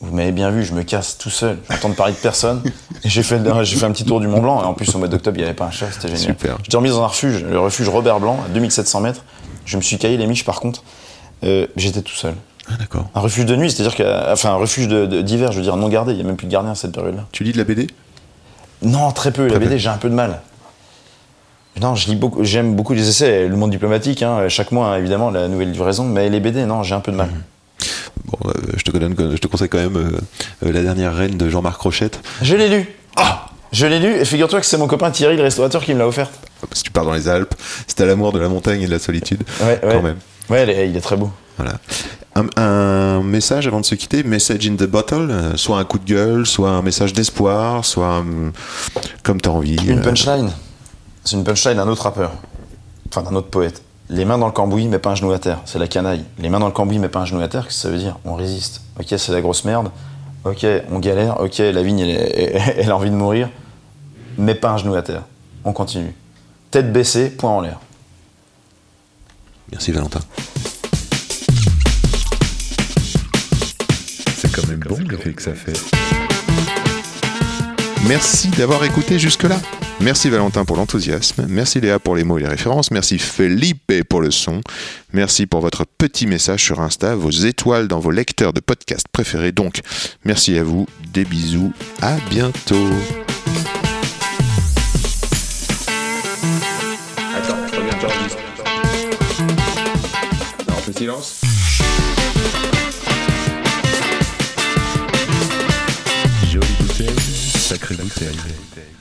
vous m'avez bien vu, je me casse tout seul, j'entends parler de personne. J'ai fait, j'ai fait un petit tour du Mont Blanc, et en plus au mois d'octobre, il n'y avait pas un chat, c'était génial. Super. J'étais remis dans un refuge, le refuge Robert Blanc, à 2700 mètres. Je me suis caillé les miches par contre. Euh, j'étais tout seul. Ah, d'accord. Un refuge de nuit, c'est-à-dire que, enfin, un refuge d'hiver, je veux dire, non gardé, il n'y a même plus de gardien à cette période-là. Tu lis de la BD Non, très peu. La peu. BD, j'ai un peu de mal. Non, je lis beaucoup, j'aime beaucoup les essais, le monde diplomatique, hein, chaque mois, hein, évidemment, la nouvelle livraison, mais les BD, non, j'ai un peu de mal. Bon, euh, je, te donne, je te conseille quand même euh, euh, La dernière reine de Jean-Marc Rochette. Je l'ai lu. Je l'ai lu, et figure-toi que c'est mon copain Thierry, le restaurateur, qui me l'a offert. Si tu pars dans les Alpes, si t'as l'amour de la montagne et de la solitude, Ouais, ouais. quand même. Ouais, il est- très beau. Voilà. Un, un message avant de se quitter, message in the bottle, soit un coup de gueule, soit un message d'espoir, soit un- comme t'as envie. Une punchline. C'est une punchline d'un autre rappeur. Enfin, d'un autre poète. Les mains dans le cambouis, mais pas un genou à terre. C'est la canaille. Les mains dans le cambouis, mais pas un genou à terre, qu'est-ce que ça veut dire? On résiste. Ok, c'est la grosse merde. Ok, on galère. Ok, la vigne, elle, a envie de mourir. Mais pas un genou à terre. On continue. Tête baissée, poing en l'air. Merci Valentin. C'est quand même bon l'effet que ça fait. Merci d'avoir écouté jusque-là. Merci Valentin pour l'enthousiasme. Merci Léa pour les mots et les références. Merci Felipe pour le son. Merci pour votre petit message sur Insta, vos étoiles dans vos lecteurs de podcasts préférés. Donc, merci à vous. Des bisous. À bientôt. Attends, reviens. Non, silence. Jolie bouteille, sacrée bouteille.